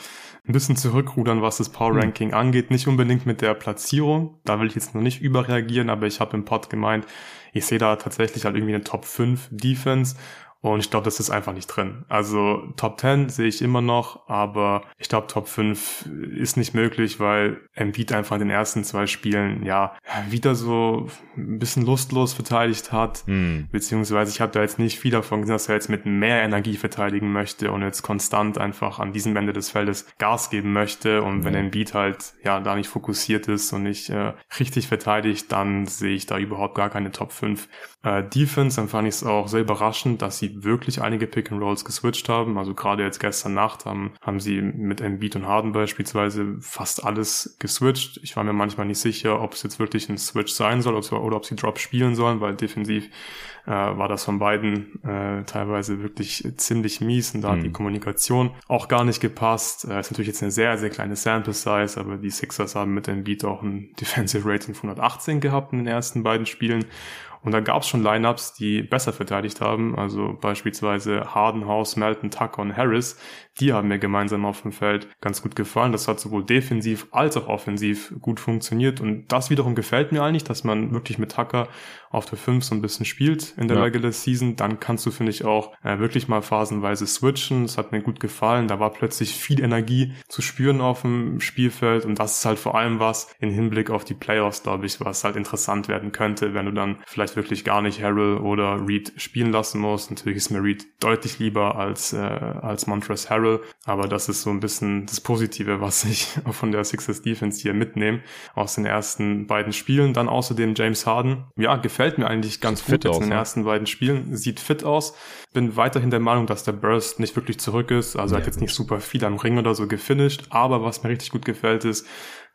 Speaker 2: ein bisschen zurückrudern, was das Power hm. Ranking mhm. angeht. Nicht unbedingt mit der Platzierung. Da will ich jetzt noch nicht überreagieren, aber ich habe im Pod gemeint, ich sehe da tatsächlich halt irgendwie eine Top 5 Defense und ich glaube, das ist einfach nicht drin. Also Top 10 sehe ich immer noch, aber ich glaube, Top 5 ist nicht möglich, weil Embiid einfach in den ersten zwei Spielen ja wieder so ein bisschen lustlos verteidigt hat. Hm. Beziehungsweise ich habe da jetzt nicht viel davon gesehen, dass er jetzt mit mehr Energie verteidigen möchte und jetzt konstant einfach an diesem Ende des Feldes Gas geben möchte. Und hm. wenn Embiid halt ja da nicht fokussiert ist und nicht äh, richtig verteidigt, dann sehe ich da überhaupt gar keine Top 5 äh, Defense. Dann fand ich es auch sehr überraschend, dass sie sie wirklich einige Pick and Rolls geswitcht haben. Also gerade jetzt gestern Nacht haben, haben sie mit Embiid und Harden beispielsweise fast alles geswitcht. Ich war mir manchmal nicht sicher, ob es jetzt wirklich ein Switch sein soll oder ob sie Drop spielen sollen, weil defensiv äh, war das von beiden äh, teilweise wirklich ziemlich mies und da mhm. hat die mhm. Kommunikation auch gar nicht gepasst. Äh, ist natürlich jetzt eine sehr, sehr kleine Sample Size, aber die Sixers haben mit Beat auch ein Defensive Rating von 118 gehabt in den ersten beiden Spielen und da gab es schon Lineups, die besser verteidigt haben. Also beispielsweise Hardenhaus, Melton, Tucker und Harris. Die haben mir gemeinsam auf dem Feld ganz gut gefallen. Das hat sowohl defensiv als auch offensiv gut funktioniert. Und das wiederum gefällt mir eigentlich, dass man wirklich mit Tucker auf der 5 so ein bisschen spielt in der ja. Regular Season. Dann kannst du, finde ich, auch äh, wirklich mal phasenweise switchen. Das hat mir gut gefallen. Da war plötzlich viel Energie zu spüren auf dem Spielfeld. Und das ist halt vor allem was im Hinblick auf die Playoffs, glaube ich, was halt interessant werden könnte, wenn du dann vielleicht wirklich gar nicht Harrell oder Reed spielen lassen musst. Natürlich ist mir Reed deutlich lieber als, äh, als Montrezl Harrell Tackle. Aber das ist so ein bisschen das Positive, was ich von der Sixers Defense hier mitnehme aus den ersten beiden Spielen. Dann außerdem James Harden. Ja, gefällt mir eigentlich ganz Sieht gut jetzt aus, in den ne? ersten beiden Spielen. Sieht fit aus. Bin weiterhin der Meinung, dass der Burst nicht wirklich zurück ist. Also ja, hat jetzt nicht super viel am Ring oder so gefinisht. Aber was mir richtig gut gefällt ist,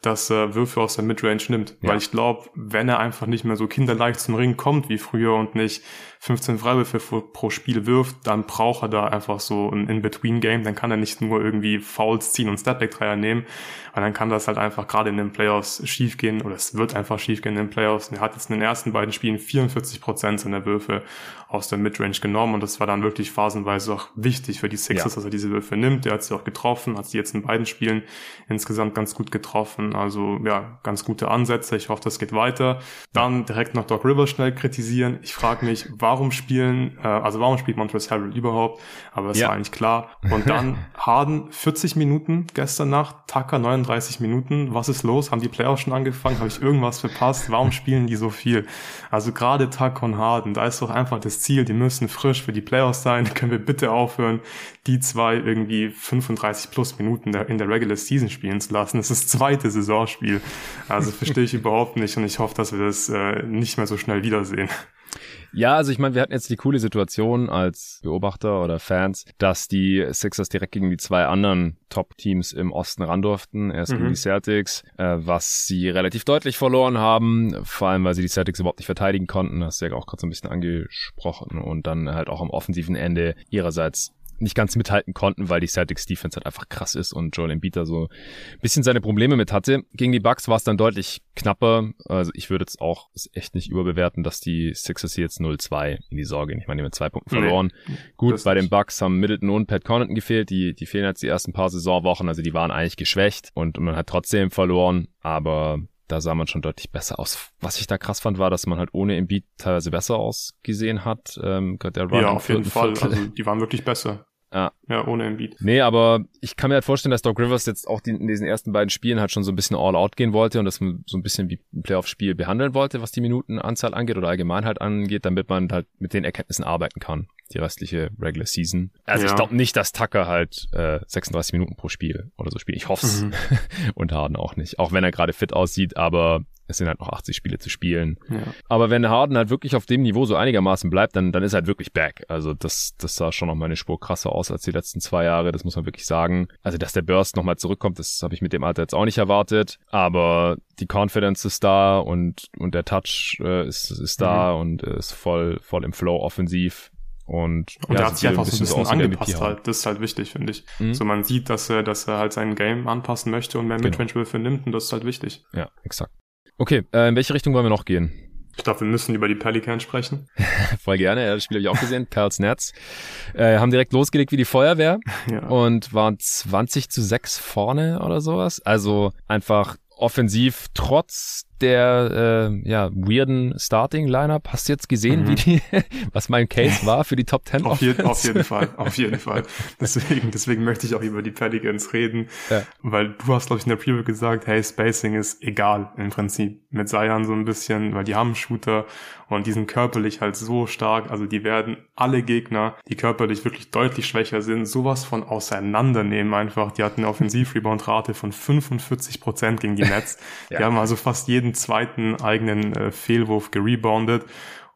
Speaker 2: dass er Würfe aus der Midrange nimmt. Ja. Weil ich glaube, wenn er einfach nicht mehr so kinderleicht zum Ring kommt wie früher und nicht 15 Freiwürfe pro Spiel wirft, dann braucht er da einfach so ein In-Between-Game. Dann kann er nicht nur irgendwie Fouls ziehen und Stepback-Dreier nehmen, weil dann kann das halt einfach gerade in den Playoffs schiefgehen oder es wird einfach schiefgehen in den Playoffs. Und er hat jetzt in den ersten beiden Spielen 44 Prozent seiner Würfe aus der Midrange genommen und das war dann wirklich phasenweise auch wichtig für die Sixers, ja. dass er diese Würfe nimmt. Er hat sie auch getroffen, hat sie jetzt in beiden Spielen insgesamt ganz gut getroffen. Also ja, ganz gute Ansätze. Ich hoffe, das geht weiter. Dann direkt noch Doc Rivers schnell kritisieren. Ich frage mich, warum spielen, äh, also warum spielt Montrezl Harrell überhaupt? Aber es ja. war eigentlich klar. Und dann Harden 40 Minuten gestern Nacht, Tucker 39 Minuten. Was ist los? Haben die Playoffs schon angefangen? Habe ich irgendwas verpasst? Warum spielen die so viel? Also gerade Tucker und Harden, da ist doch einfach das Ziel, die müssen frisch für die Playoffs sein. Können wir bitte aufhören, die zwei irgendwie 35 plus Minuten in der Regular Season spielen zu lassen? Das ist das zweite Saisonspiel. Also verstehe ich überhaupt nicht und ich hoffe, dass wir das äh, nicht mehr so schnell wiedersehen.
Speaker 1: Ja, also ich meine, wir hatten jetzt die coole Situation als Beobachter oder Fans, dass die Sixers direkt gegen die zwei anderen Top-Teams im Osten ran durften. Erst mhm. gegen die Celtics, äh, was sie relativ deutlich verloren haben, vor allem weil sie die Celtics überhaupt nicht verteidigen konnten. Das hast du ja auch gerade so ein bisschen angesprochen. Und dann halt auch am offensiven Ende ihrerseits nicht ganz mithalten konnten, weil die Celtics Defense halt einfach krass ist und Joel Embiid da so ein bisschen seine Probleme mit hatte. Gegen die Bucks war es dann deutlich knapper. Also ich würde jetzt auch echt nicht überbewerten, dass die Sixers hier jetzt 0-2 in die Sorge gehen. Ich meine, die haben zwei Punkte verloren. Nee, Gut, bei den Bucks haben Middleton und Pat Connaughton gefehlt. Die, die fehlen jetzt die ersten paar Saisonwochen. Also die waren eigentlich geschwächt und man hat trotzdem verloren. Aber da sah man schon deutlich besser aus. Was ich da krass fand, war, dass man halt ohne Embiid teilweise besser ausgesehen hat. Ähm,
Speaker 2: der Run ja, auf jeden Fall. Viertel. Also die waren wirklich besser. Ja. Ja, ohne Embiid.
Speaker 1: Nee, aber ich kann mir halt vorstellen, dass Doc Rivers jetzt auch die, in diesen ersten beiden Spielen halt schon so ein bisschen all out gehen wollte und das so ein bisschen wie ein Playoff-Spiel behandeln wollte, was die Minutenanzahl angeht oder allgemein halt angeht, damit man halt mit den Erkenntnissen arbeiten kann, die restliche Regular Season. Also ja. ich glaube nicht, dass Tucker halt äh, 36 Minuten pro Spiel oder so spielt. Ich hoffe es. Mhm. und Harden auch nicht. Auch wenn er gerade fit aussieht, aber es sind halt noch 80 Spiele zu spielen. Ja. Aber wenn Harden halt wirklich auf dem Niveau so einigermaßen bleibt, dann, dann ist er halt wirklich back. Also das, das sah schon noch mal eine Spur krasser aus als die letzten zwei Jahre, das muss man wirklich sagen. Also dass der Burst nochmal zurückkommt, das habe ich mit dem Alter jetzt auch nicht erwartet. Aber die Confidence ist da und, und der Touch äh, ist, ist da mhm. und ist voll, voll im Flow offensiv. Und,
Speaker 2: und ja, er hat sich einfach so ein bisschen, angepasst halt. Das ist halt wichtig, finde ich. Mhm. So man sieht, dass er, dass er halt sein Game anpassen möchte und mehr genau. Midrange-Würfe nimmt und das ist halt wichtig.
Speaker 1: Ja, exakt. Okay, äh, in welche Richtung wollen wir noch gehen?
Speaker 2: Ich glaube, wir müssen über die Pelicans sprechen.
Speaker 1: Voll gerne, ja, das Spiel habe ich auch gesehen. Pels Nets. Äh, haben direkt losgelegt wie die Feuerwehr ja. und waren 20 zu 6 vorne oder sowas. Also einfach offensiv trotz der äh, ja, weirden Starting-Lineup. Hast du jetzt gesehen, mhm. wie die, was mein Case war für die Top 10
Speaker 2: auf, jeden, auf jeden Fall, auf jeden Fall. Deswegen, deswegen möchte ich auch über die Pelicans reden, ja. weil du hast, glaube ich, in der Preview gesagt, hey, Spacing ist egal im Prinzip. Mit Zion so ein bisschen, weil die haben Shooter und die sind körperlich halt so stark. Also die werden alle Gegner, die körperlich wirklich deutlich schwächer sind, sowas von auseinandernehmen einfach. Die hatten eine Offensiv-Rebound-Rate von 45 Prozent gegen die Nets. ja. Die haben also fast jeden zweiten eigenen äh, Fehlwurf gereboundet.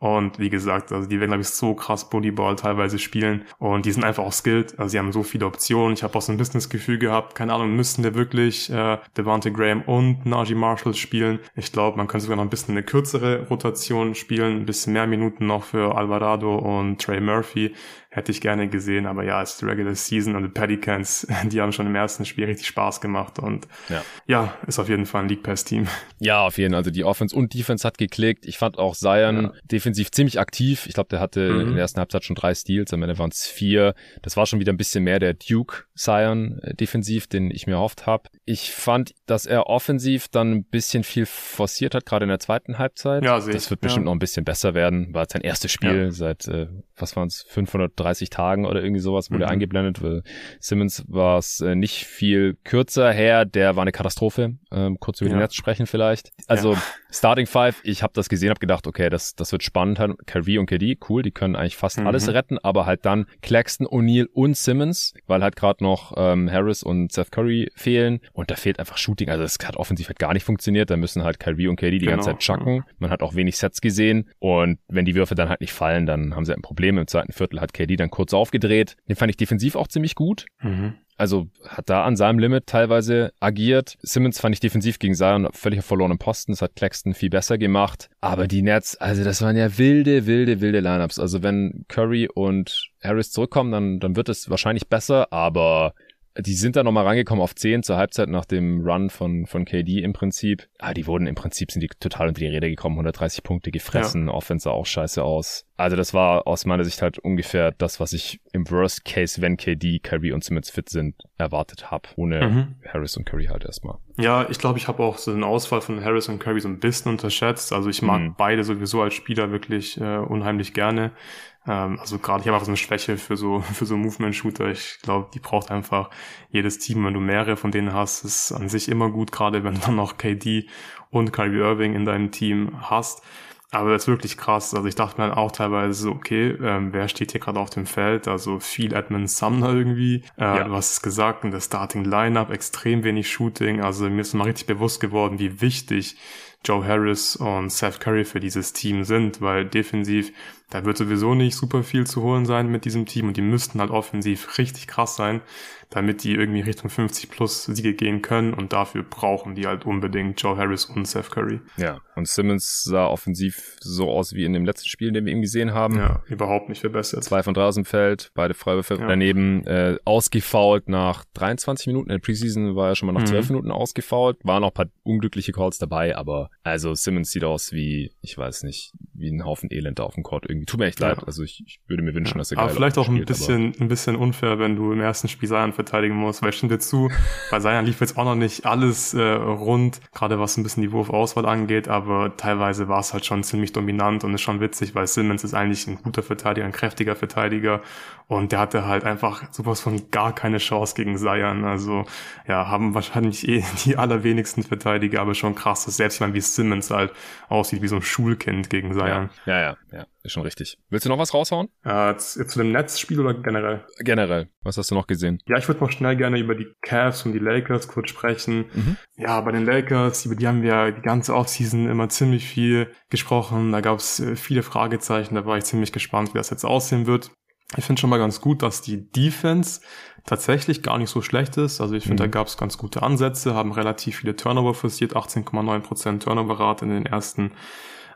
Speaker 2: Und wie gesagt, also die werden, glaube ich, so krass Bullyball teilweise spielen. Und die sind einfach auch skilled. Also sie haben so viele Optionen. Ich habe auch so ein bisschen das Gefühl gehabt, keine Ahnung, müssten wir wirklich äh, Devante Graham und Najee Marshall spielen. Ich glaube, man könnte sogar noch ein bisschen eine kürzere Rotation spielen, ein bisschen mehr Minuten noch für Alvarado und Trey Murphy hätte ich gerne gesehen, aber ja, es ist Regular Season und die Pelicans, die haben schon im ersten Spiel richtig Spaß gemacht und ja, ja ist auf jeden Fall ein League Pass Team.
Speaker 1: Ja, auf jeden Fall. Also die Offense und Defense hat geklickt. Ich fand auch Zion ja. defensiv ziemlich aktiv. Ich glaube, der hatte mhm. in der ersten Halbzeit schon drei Steals, am Ende waren es vier. Das war schon wieder ein bisschen mehr der Duke Zion äh, defensiv, den ich mir erhofft habe. Ich fand, dass er offensiv dann ein bisschen viel forciert hat, gerade in der zweiten Halbzeit. Ja, sehe Das wird bestimmt ja. noch ein bisschen besser werden. War sein erstes Spiel ja. seit, äh, was waren es, 530 Tagen oder irgendwie sowas, wurde mhm. eingeblendet. Weil Simmons war es äh, nicht viel kürzer her. Der war eine Katastrophe. Ähm, kurz über ja. den Netz sprechen vielleicht. Also Starting Five, ich habe das gesehen, habe gedacht, okay, das, das wird spannend. Kyrie und KD, cool, die können eigentlich fast mhm. alles retten, aber halt dann Claxton, O'Neal und Simmons, weil halt gerade noch ähm, Harris und Seth Curry fehlen und da fehlt einfach Shooting. Also es hat offensiv halt gar nicht funktioniert. Da müssen halt Kyrie und KD die genau. ganze Zeit chucken. Man hat auch wenig Sets gesehen und wenn die Würfe dann halt nicht fallen, dann haben sie halt ein Problem. Im zweiten Viertel hat KD dann kurz aufgedreht. Den fand ich defensiv auch ziemlich gut. Mhm. Also hat da an seinem Limit teilweise agiert. Simmons fand ich defensiv gegen Zion völlig auf verlorenen Posten. Das hat Claxton viel besser gemacht. Aber die Nets, also das waren ja wilde, wilde, wilde Lineups. Also wenn Curry und Harris zurückkommen, dann, dann wird es wahrscheinlich besser. Aber die sind da nochmal rangekommen auf 10 zur Halbzeit nach dem Run von, von KD im Prinzip. Ah, die wurden im Prinzip sind die total unter die Räder gekommen, 130 Punkte gefressen, ja. Offense sah auch scheiße aus. Also das war aus meiner Sicht halt ungefähr das, was ich im Worst Case, wenn KD, Curry und Simmons fit sind, erwartet habe. Ohne mhm. Harris und Curry halt erstmal.
Speaker 2: Ja, ich glaube, ich habe auch so den Ausfall von Harris und Curry so ein bisschen unterschätzt. Also ich mag mhm. beide sowieso als Spieler wirklich äh, unheimlich gerne. Ähm, also gerade ich habe einfach so eine Schwäche für so für so Movement-Shooter. Ich glaube, die braucht einfach jedes Team. Wenn du mehrere von denen hast, ist an sich immer gut, gerade wenn du dann noch KD und Kyrie Irving in deinem Team hast. Aber das ist wirklich krass. Also ich dachte mir auch teilweise so, okay, ähm, wer steht hier gerade auf dem Feld? Also viel Edmund Sumner irgendwie. Äh, ja. Du hast es gesagt, in der Starting Lineup extrem wenig Shooting. Also mir ist mal richtig bewusst geworden, wie wichtig Joe Harris und Seth Curry für dieses Team sind, weil defensiv da wird sowieso nicht super viel zu holen sein mit diesem Team und die müssten halt offensiv richtig krass sein, damit die irgendwie Richtung 50 plus Siege gehen können und dafür brauchen die halt unbedingt Joe Harris und Seth Curry.
Speaker 1: Ja, und Simmons sah offensiv so aus wie in dem letzten Spiel, den wir ihm gesehen haben.
Speaker 2: Ja, überhaupt nicht verbessert.
Speaker 1: Zwei von drei aus dem Feld, beide Freiwürfe ja. daneben, äh, ausgefault nach 23 Minuten. In der Preseason war er schon mal nach 12 mhm. Minuten ausgefault, waren auch ein paar unglückliche Calls dabei, aber also Simmons sieht aus wie, ich weiß nicht, wie ein Haufen Elend auf dem Court irgendwie. Tut mir echt ja. leid. Also ich, ich würde mir wünschen, ja. dass er
Speaker 2: Aber vielleicht auch ein bisschen, ein bisschen unfair, wenn du im ersten Spiel Zion verteidigen musst, weil ich stimme dir zu, bei Zion lief jetzt auch noch nicht alles äh, rund, gerade was ein bisschen die Wurfauswahl angeht, aber teilweise war es halt schon ziemlich dominant und ist schon witzig, weil Simmons ist eigentlich ein guter Verteidiger, ein kräftiger Verteidiger und der hatte halt einfach sowas von gar keine Chance gegen Zion. Also ja, haben wahrscheinlich eh die allerwenigsten Verteidiger, aber schon krass, dass selbst wenn wie Simmons halt aussieht wie so ein Schulkind gegen Zion.
Speaker 1: Ja, ja, ja. ja. Ist schon richtig. Willst du noch was raushauen?
Speaker 2: Äh, zu, zu dem Netzspiel oder generell?
Speaker 1: Generell. Was hast du noch gesehen?
Speaker 2: Ja, ich würde noch schnell gerne über die Cavs und die Lakers kurz sprechen. Mhm. Ja, bei den Lakers, über die haben wir die ganze Offseason immer ziemlich viel gesprochen. Da gab es äh, viele Fragezeichen. Da war ich ziemlich gespannt, wie das jetzt aussehen wird. Ich finde schon mal ganz gut, dass die Defense tatsächlich gar nicht so schlecht ist. Also ich finde, mhm. da gab es ganz gute Ansätze, haben relativ viele Turnover forciert, 18,9% Turnover-Rate in den ersten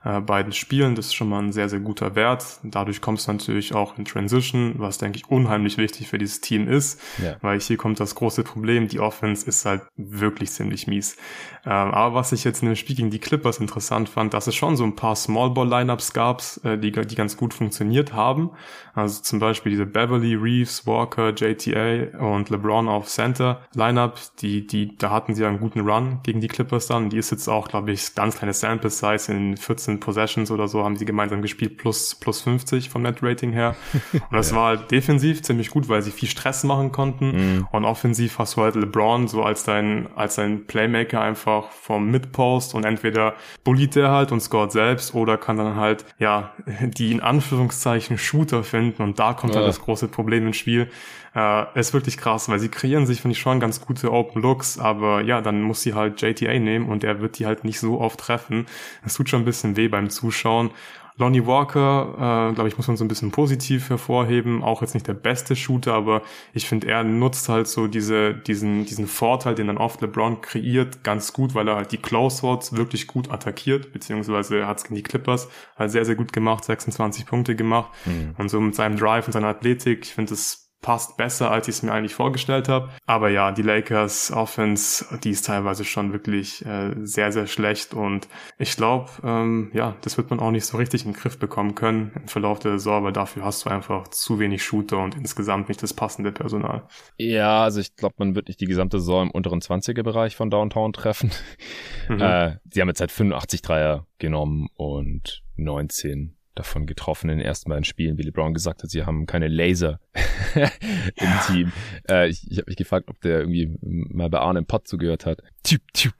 Speaker 2: äh, beiden Spielen. Das ist schon mal ein sehr, sehr guter Wert. Dadurch kommt es natürlich auch in Transition, was, denke ich, unheimlich wichtig für dieses Team ist. Ja. Weil hier kommt das große Problem, die Offense ist halt wirklich ziemlich mies. Ähm, aber was ich jetzt in dem Spiel gegen die Clippers interessant fand, dass es schon so ein paar Small-Ball-Lineups gab, äh, die, die ganz gut funktioniert haben. Also zum Beispiel diese Beverly, Reeves, Walker, JTA und LeBron auf Center Lineup, die, die, da hatten sie einen guten Run gegen die Clippers dann. Die ist jetzt auch, glaube ich, ganz kleine Sample Size in 14 15 Possessions oder so haben sie gemeinsam gespielt, plus, plus 50 vom Net-Rating her. Und das ja. war halt defensiv ziemlich gut, weil sie viel Stress machen konnten. Mhm. Und offensiv hast du halt LeBron so als dein, als dein Playmaker einfach vom Mid-Post und entweder bullied der halt und scored selbst oder kann dann halt, ja, die in Anführungszeichen Shooter finden und da kommt halt ja. halt das große Problem ins Spiel. Äh, ist wirklich krass, weil sie kreieren sich, finde ich, schon ganz gute Open Looks, aber ja, dann muss sie halt JTA nehmen und er wird die halt nicht so oft treffen. Es tut schon ein bisschen weh beim Zuschauen. Lonnie Walker, äh, glaube ich, muss man so ein bisschen positiv hervorheben. Auch jetzt nicht der beste Shooter, aber ich finde, er nutzt halt so diese, diesen, diesen Vorteil, den dann oft LeBron kreiert, ganz gut, weil er halt die Close Wards wirklich gut attackiert, beziehungsweise er hat es gegen die Clippers halt sehr, sehr gut gemacht, 26 Punkte gemacht. Mhm. Und so mit seinem Drive und seiner Athletik, ich finde es passt besser, als ich es mir eigentlich vorgestellt habe. Aber ja, die Lakers Offense, die ist teilweise schon wirklich äh, sehr, sehr schlecht und ich glaube, ähm, ja, das wird man auch nicht so richtig in den Griff bekommen können im Verlauf der Saison, weil dafür hast du einfach zu wenig Shooter und insgesamt nicht das passende Personal.
Speaker 1: Ja, also ich glaube, man wird nicht die gesamte Saison im unteren 20er-Bereich von Downtown treffen. Mhm. Äh, sie haben jetzt halt 85 Dreier genommen und 19 davon getroffen in den ersten beiden Spielen. Billy Brown gesagt hat, sie haben keine Laser im Team. Äh, ich ich habe mich gefragt, ob der irgendwie mal bei Arne im Pod zugehört hat. Tüp, tüp.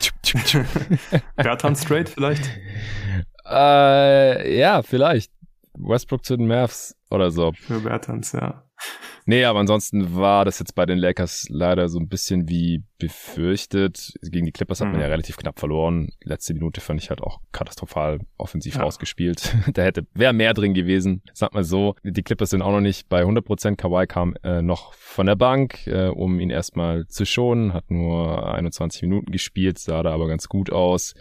Speaker 2: tüp, tüp, tüp. Bertrand Straight vielleicht?
Speaker 1: Äh, ja, vielleicht. Westbrook zu den Mavs oder so.
Speaker 2: Für Bertans, ja.
Speaker 1: Nee, aber ansonsten war das jetzt bei den Lakers leider so ein bisschen wie befürchtet. Gegen die Clippers hat man ja mhm. relativ knapp verloren. letzte Minute fand ich halt auch katastrophal offensiv ja. rausgespielt. da hätte, wäre mehr drin gewesen. Sag mal so, die Clippers sind auch noch nicht bei 100 Prozent. Kawhi kam äh, noch von der Bank, äh, um ihn erstmal zu schonen, hat nur 21 Minuten gespielt, sah da aber ganz gut aus.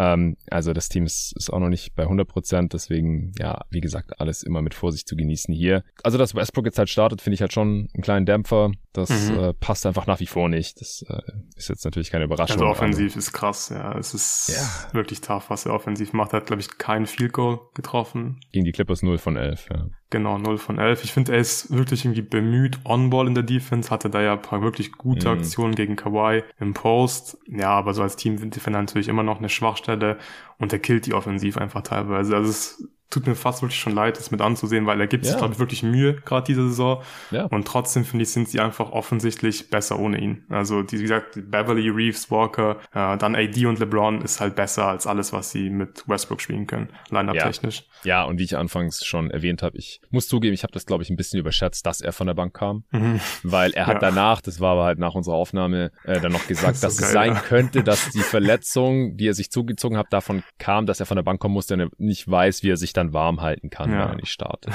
Speaker 1: Ähm, also das Team ist, ist auch noch nicht bei 100 Prozent, deswegen, ja, wie gesagt, alles immer mit Vorsicht zu genießen hier. Also, dass Westbrook jetzt halt startet, finde ich halt schon einen kleinen Dämpfer. Das mhm. äh, passt einfach nach wie vor nicht. Das äh, ist jetzt natürlich keine Überraschung.
Speaker 2: Also offensiv ist krass, ja. Es ist ja. wirklich tough, was er offensiv macht. Er hat, glaube ich, kein Field Goal getroffen.
Speaker 1: Gegen die Clippers 0 von 11, ja.
Speaker 2: Genau, 0 von 11. Ich finde, er ist wirklich irgendwie bemüht. On-Ball in der Defense hatte da ja ein paar wirklich gute mhm. Aktionen gegen Kawhi im Post. Ja, aber so als Team-Defender natürlich immer noch eine Schwachstelle und er killt die offensiv einfach teilweise. Also es tut mir fast wirklich schon leid, das mit anzusehen, weil er gibt ja. sich, glaube ich, wirklich Mühe, gerade diese Saison. Ja. Und trotzdem, finde ich, sind sie einfach offensichtlich besser ohne ihn. Also, wie gesagt, Beverly, Reeves, Walker, äh, dann AD und LeBron ist halt besser als alles, was sie mit Westbrook spielen können, line-up-technisch.
Speaker 1: Ja. ja, und wie ich anfangs schon erwähnt habe, ich muss zugeben, ich habe das, glaube ich, ein bisschen überschätzt, dass er von der Bank kam. Mhm. Weil er hat ja. danach, das war aber halt nach unserer Aufnahme, äh, dann noch gesagt, so dass geil, es sein könnte, dass die Verletzung, die er sich zugezogen hat, davon kam, dass er von der Bank kommen musste und er nicht weiß, wie er sich dann warm halten kann, ja. wenn er nicht startet.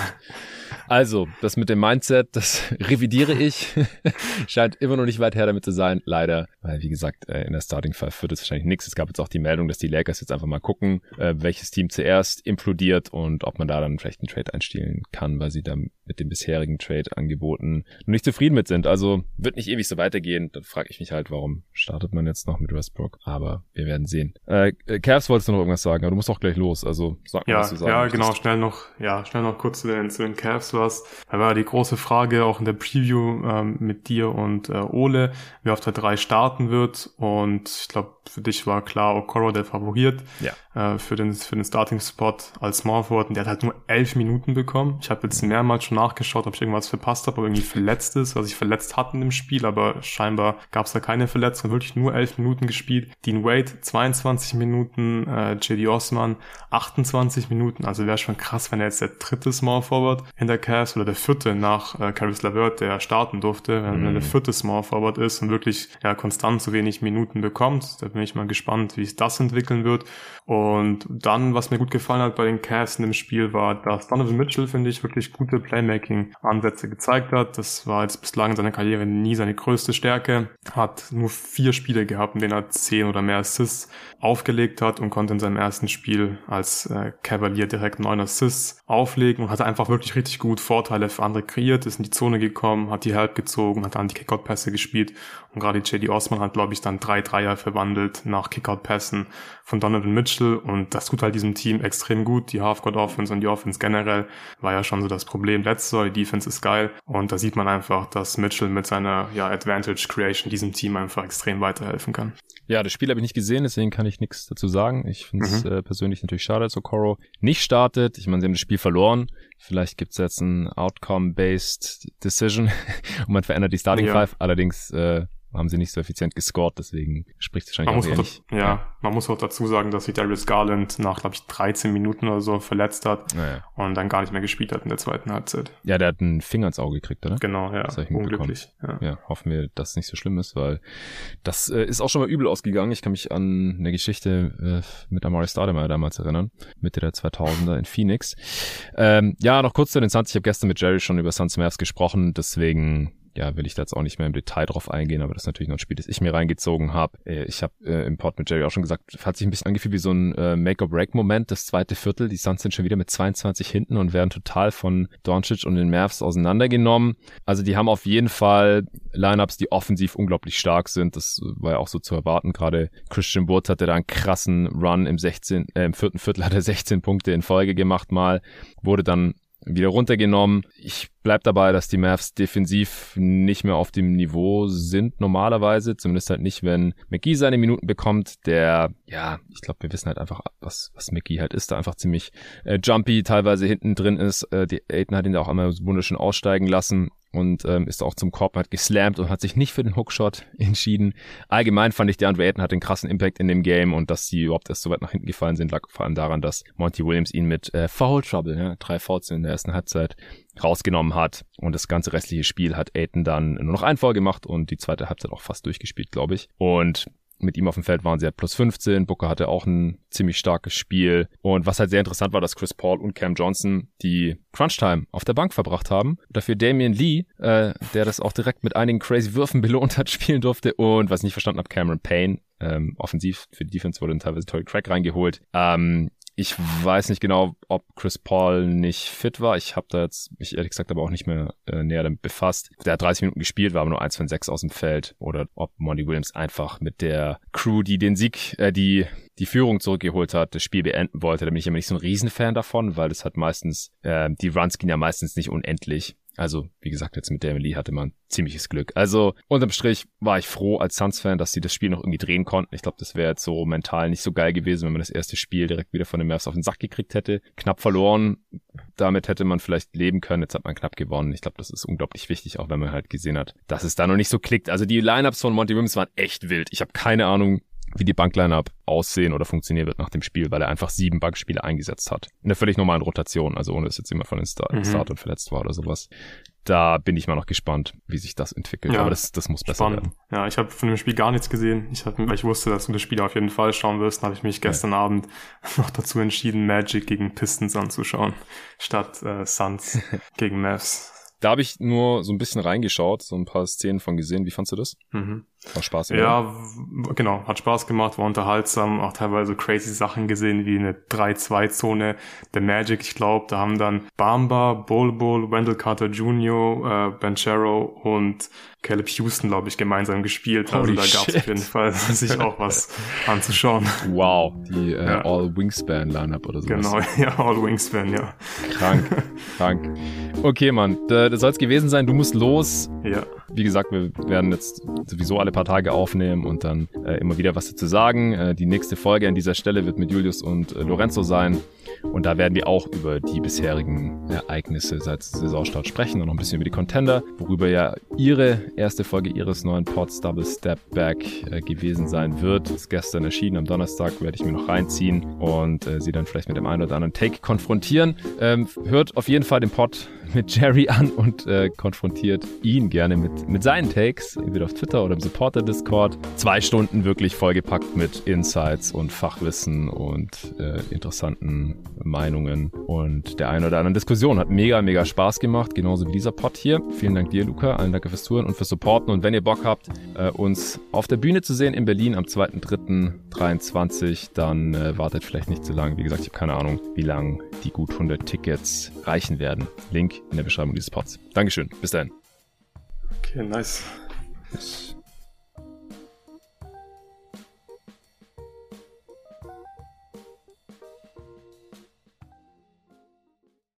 Speaker 1: Also, das mit dem Mindset, das revidiere ich. Scheint immer noch nicht weit her damit zu sein, leider. Weil, wie gesagt, äh, in der Starting Five wird es wahrscheinlich nichts. Es gab jetzt auch die Meldung, dass die Lakers jetzt einfach mal gucken, äh, welches Team zuerst implodiert und ob man da dann vielleicht einen Trade einstellen kann, weil sie dann mit dem bisherigen Trade-Angeboten noch nicht zufrieden mit sind. Also wird nicht ewig so weitergehen. Dann frage ich mich halt, warum startet man jetzt noch mit Westbrook? Aber wir werden sehen. Äh, Cavs wolltest du noch irgendwas sagen, aber du musst auch gleich los. Also sag
Speaker 2: mal,
Speaker 1: ja, was du sagen
Speaker 2: Ja. Genau, schnell noch, ja, schnell noch kurz zu den, zu den Cavs was. Da war die große Frage auch in der Preview ähm, mit dir und äh, Ole, wer auf der 3 starten wird. Und ich glaube, für dich war klar, Okoro der Favorit ja. äh, für den, für den Starting-Spot als Small Forward. Und der hat halt nur elf Minuten bekommen. Ich habe jetzt mehrmals schon nachgeschaut, ob ich irgendwas verpasst habe, ob irgendwie verletzt ist, was ich verletzt hatten im Spiel, aber scheinbar gab es da keine Verletzung, wirklich nur elf Minuten gespielt. Dean Wade 22 Minuten, äh, JD Osman 28 Minuten, also wäre schon krass, wenn er jetzt der dritte Small Forward in der Cavs oder der vierte nach äh, Caris LeVert, der starten durfte, wenn mm. er der mhm. vierte Small Forward ist und wirklich ja konstant so wenig Minuten bekommt. Da bin ich mal gespannt, wie sich das entwickeln wird. Und dann, was mir gut gefallen hat bei den in dem Spiel, war, dass Donovan Mitchell, finde ich, wirklich gute Playmaking-Ansätze gezeigt hat. Das war jetzt bislang in seiner Karriere nie seine größte Stärke. Hat nur vier Spiele gehabt, in denen er zehn oder mehr Assists aufgelegt hat und konnte in seinem ersten Spiel als äh, Cavalier direkt neun Assists auflegen und hat einfach wirklich richtig gut Vorteile für andere kreiert, ist in die Zone gekommen, hat die Help gezogen, hat dann die Kickout-Pässe gespielt und gerade J.D. Osman hat, glaube ich, dann drei Dreier verwandelt nach Kickout-Pässen von Donovan Mitchell und das tut halt diesem Team extrem gut. Die Half-Court-Offense und die Offense generell war ja schon so das Problem letztes Jahr. Die Defense ist geil und da sieht man einfach, dass Mitchell mit seiner ja, Advantage Creation diesem Team einfach extrem weiterhelfen kann.
Speaker 1: Ja, das Spiel habe ich nicht gesehen, deswegen kann ich nichts dazu sagen. Ich finde es mhm. äh, persönlich natürlich schade, dass Okoro nicht startet. Ich meine, sie haben das Spiel verloren. Vielleicht gibt's jetzt ein Outcome-based Decision und man verändert die Starting ja. Five. Allerdings äh, haben sie nicht so effizient gescored, deswegen spricht es wahrscheinlich
Speaker 2: man
Speaker 1: auch
Speaker 2: muss auch, ja, ja, man muss auch dazu sagen, dass sich Darius Garland nach, glaube ich, 13 Minuten oder so verletzt hat
Speaker 1: naja.
Speaker 2: und dann gar nicht mehr gespielt hat in der zweiten Halbzeit.
Speaker 1: Ja, der hat einen Finger ins Auge gekriegt, oder?
Speaker 2: Genau, ja. Unglücklich.
Speaker 1: Ja. ja, hoffen wir, dass es nicht so schlimm ist, weil das äh, ist auch schon mal übel ausgegangen. Ich kann mich an eine Geschichte äh, mit Amari Stoudemire damals erinnern, Mitte der 2000er in Phoenix. Ähm, ja, noch kurz zu den Suns. Ich habe gestern mit Jerry schon über Suns Mavs gesprochen, deswegen ja, will ich da jetzt auch nicht mehr im Detail drauf eingehen, aber das ist natürlich noch ein Spiel, das ich mir reingezogen habe. Äh, ich habe äh, im Pod mit Jerry auch schon gesagt, hat sich ein bisschen angefühlt wie so ein äh, Make-or-Break-Moment, das zweite Viertel. Die Suns sind schon wieder mit 22 hinten und werden total von Doncic und den Mavs auseinandergenommen. Also die haben auf jeden Fall Lineups, die offensiv unglaublich stark sind. Das war ja auch so zu erwarten. Gerade Christian Woods hatte da einen krassen Run im 16, äh, im vierten Viertel hat er 16 Punkte in Folge gemacht mal, wurde dann wieder runtergenommen. Ich bleib dabei, dass die Mavs defensiv nicht mehr auf dem Niveau sind normalerweise, zumindest halt nicht, wenn McGee seine Minuten bekommt. Der, ja, ich glaube, wir wissen halt einfach, was was McGee halt ist, da einfach ziemlich äh, jumpy teilweise hinten drin ist. Äh, die Aiden hat ihn da auch einmal wunderschön aussteigen lassen und ähm, ist auch zum Korb, hat geslammt und hat sich nicht für den Hookshot entschieden. Allgemein fand ich, der Andre Ayton hat einen krassen Impact in dem Game und dass sie überhaupt erst so weit nach hinten gefallen sind, lag vor allem daran, dass Monty Williams ihn mit äh, Foul Trouble, ja, drei Fouls in der ersten Halbzeit rausgenommen hat und das ganze restliche Spiel hat Ayton dann nur noch ein Foul gemacht und die zweite Halbzeit auch fast durchgespielt, glaube ich. Und mit ihm auf dem Feld waren sie halt plus 15. Booker hatte auch ein ziemlich starkes Spiel. Und was halt sehr interessant war, dass Chris Paul und Cam Johnson die Crunch-Time auf der Bank verbracht haben. Dafür Damian Lee, äh, der das auch direkt mit einigen crazy Würfen belohnt hat, spielen durfte. Und was ich nicht verstanden habe, Cameron Payne, ähm, offensiv für die Defense wurde dann teilweise Tory Craig reingeholt. Ähm, ich weiß nicht genau, ob Chris Paul nicht fit war. Ich habe da jetzt mich ehrlich gesagt aber auch nicht mehr äh, näher damit befasst. Der hat 30 Minuten gespielt, war aber nur eins von sechs aus dem Feld. Oder ob Monty Williams einfach mit der Crew, die den Sieg, äh, die die Führung zurückgeholt hat, das Spiel beenden wollte. Da bin ich immer nicht so ein Riesenfan davon, weil das hat meistens, äh, die Runs gehen ja meistens nicht unendlich. Also, wie gesagt, jetzt mit Damon Lee hatte man ziemliches Glück. Also, unterm Strich war ich froh als Suns-Fan, dass sie das Spiel noch irgendwie drehen konnten. Ich glaube, das wäre jetzt so mental nicht so geil gewesen, wenn man das erste Spiel direkt wieder von den Mavs auf den Sack gekriegt hätte. Knapp verloren. Damit hätte man vielleicht leben können. Jetzt hat man knapp gewonnen. Ich glaube, das ist unglaublich wichtig, auch wenn man halt gesehen hat, dass es da noch nicht so klickt. Also, die Lineups von Monty Williams waren echt wild. Ich habe keine Ahnung, wie die Bankline-Up aussehen oder funktionieren wird nach dem Spiel, weil er einfach sieben Bankspiele eingesetzt hat. In der völlig normalen Rotation, also ohne dass jetzt immer von den Star mhm. Startern verletzt war oder sowas. Da bin ich mal noch gespannt, wie sich das entwickelt. Ja, Aber das, das muss besser spannend. werden.
Speaker 2: Ja, ich habe von dem Spiel gar nichts gesehen. Ich, hab, weil ich wusste, dass du das Spiel auf jeden Fall schauen wirst, habe ich mich gestern ja. Abend noch dazu entschieden, Magic gegen Pistons anzuschauen, statt äh, Suns gegen Mavs.
Speaker 1: Da habe ich nur so ein bisschen reingeschaut, so ein paar Szenen von gesehen. Wie fandst du das?
Speaker 2: Mhm.
Speaker 1: War Spaß,
Speaker 2: oder? Ja, genau. Hat Spaß gemacht, war unterhaltsam. Auch teilweise crazy Sachen gesehen, wie eine 3-2-Zone der Magic. Ich glaube, da haben dann Bamba, Bol Bol, Wendell Carter Jr., äh, Banchero und Caleb Houston, glaube ich, gemeinsam gespielt. Also Holy da gab es auf jeden Fall sich auch was anzuschauen.
Speaker 1: Wow, die äh, ja. All Wingspan Lineup oder so.
Speaker 2: Genau, ja, All Wingspan, ja.
Speaker 1: Krank, krank. Okay, Mann, das soll es gewesen sein. Du musst los.
Speaker 2: Ja.
Speaker 1: Wie gesagt, wir werden jetzt sowieso alle paar Tage aufnehmen und dann äh, immer wieder was dazu sagen. Äh, die nächste Folge an dieser Stelle wird mit Julius und äh, Lorenzo sein. Und da werden wir auch über die bisherigen Ereignisse seit Saisonstart sprechen und noch ein bisschen über die Contender, worüber ja ihre erste Folge ihres neuen Pods Double Step Back äh, gewesen sein wird. Ist gestern erschienen, am Donnerstag werde ich mir noch reinziehen und äh, sie dann vielleicht mit dem einen oder anderen Take konfrontieren. Ähm, hört auf jeden Fall den Pod mit Jerry an und äh, konfrontiert ihn gerne mit, mit seinen Takes, entweder auf Twitter oder im Supporter-Discord. Zwei Stunden wirklich vollgepackt mit Insights und Fachwissen und äh, interessanten Meinungen und der einen oder anderen Diskussion. Hat mega, mega Spaß gemacht, genauso wie dieser Pod hier. Vielen Dank dir, Luca. Allen Dank fürs Zuhören und fürs Supporten. Und wenn ihr Bock habt, äh, uns auf der Bühne zu sehen in Berlin am 2.3.23, dann äh, wartet vielleicht nicht zu lange. Wie gesagt, ich habe keine Ahnung, wie lang die gut 100 Tickets reichen werden. Link in der Beschreibung dieses Pods. Dankeschön. Bis dahin.
Speaker 2: Okay, nice. Yes.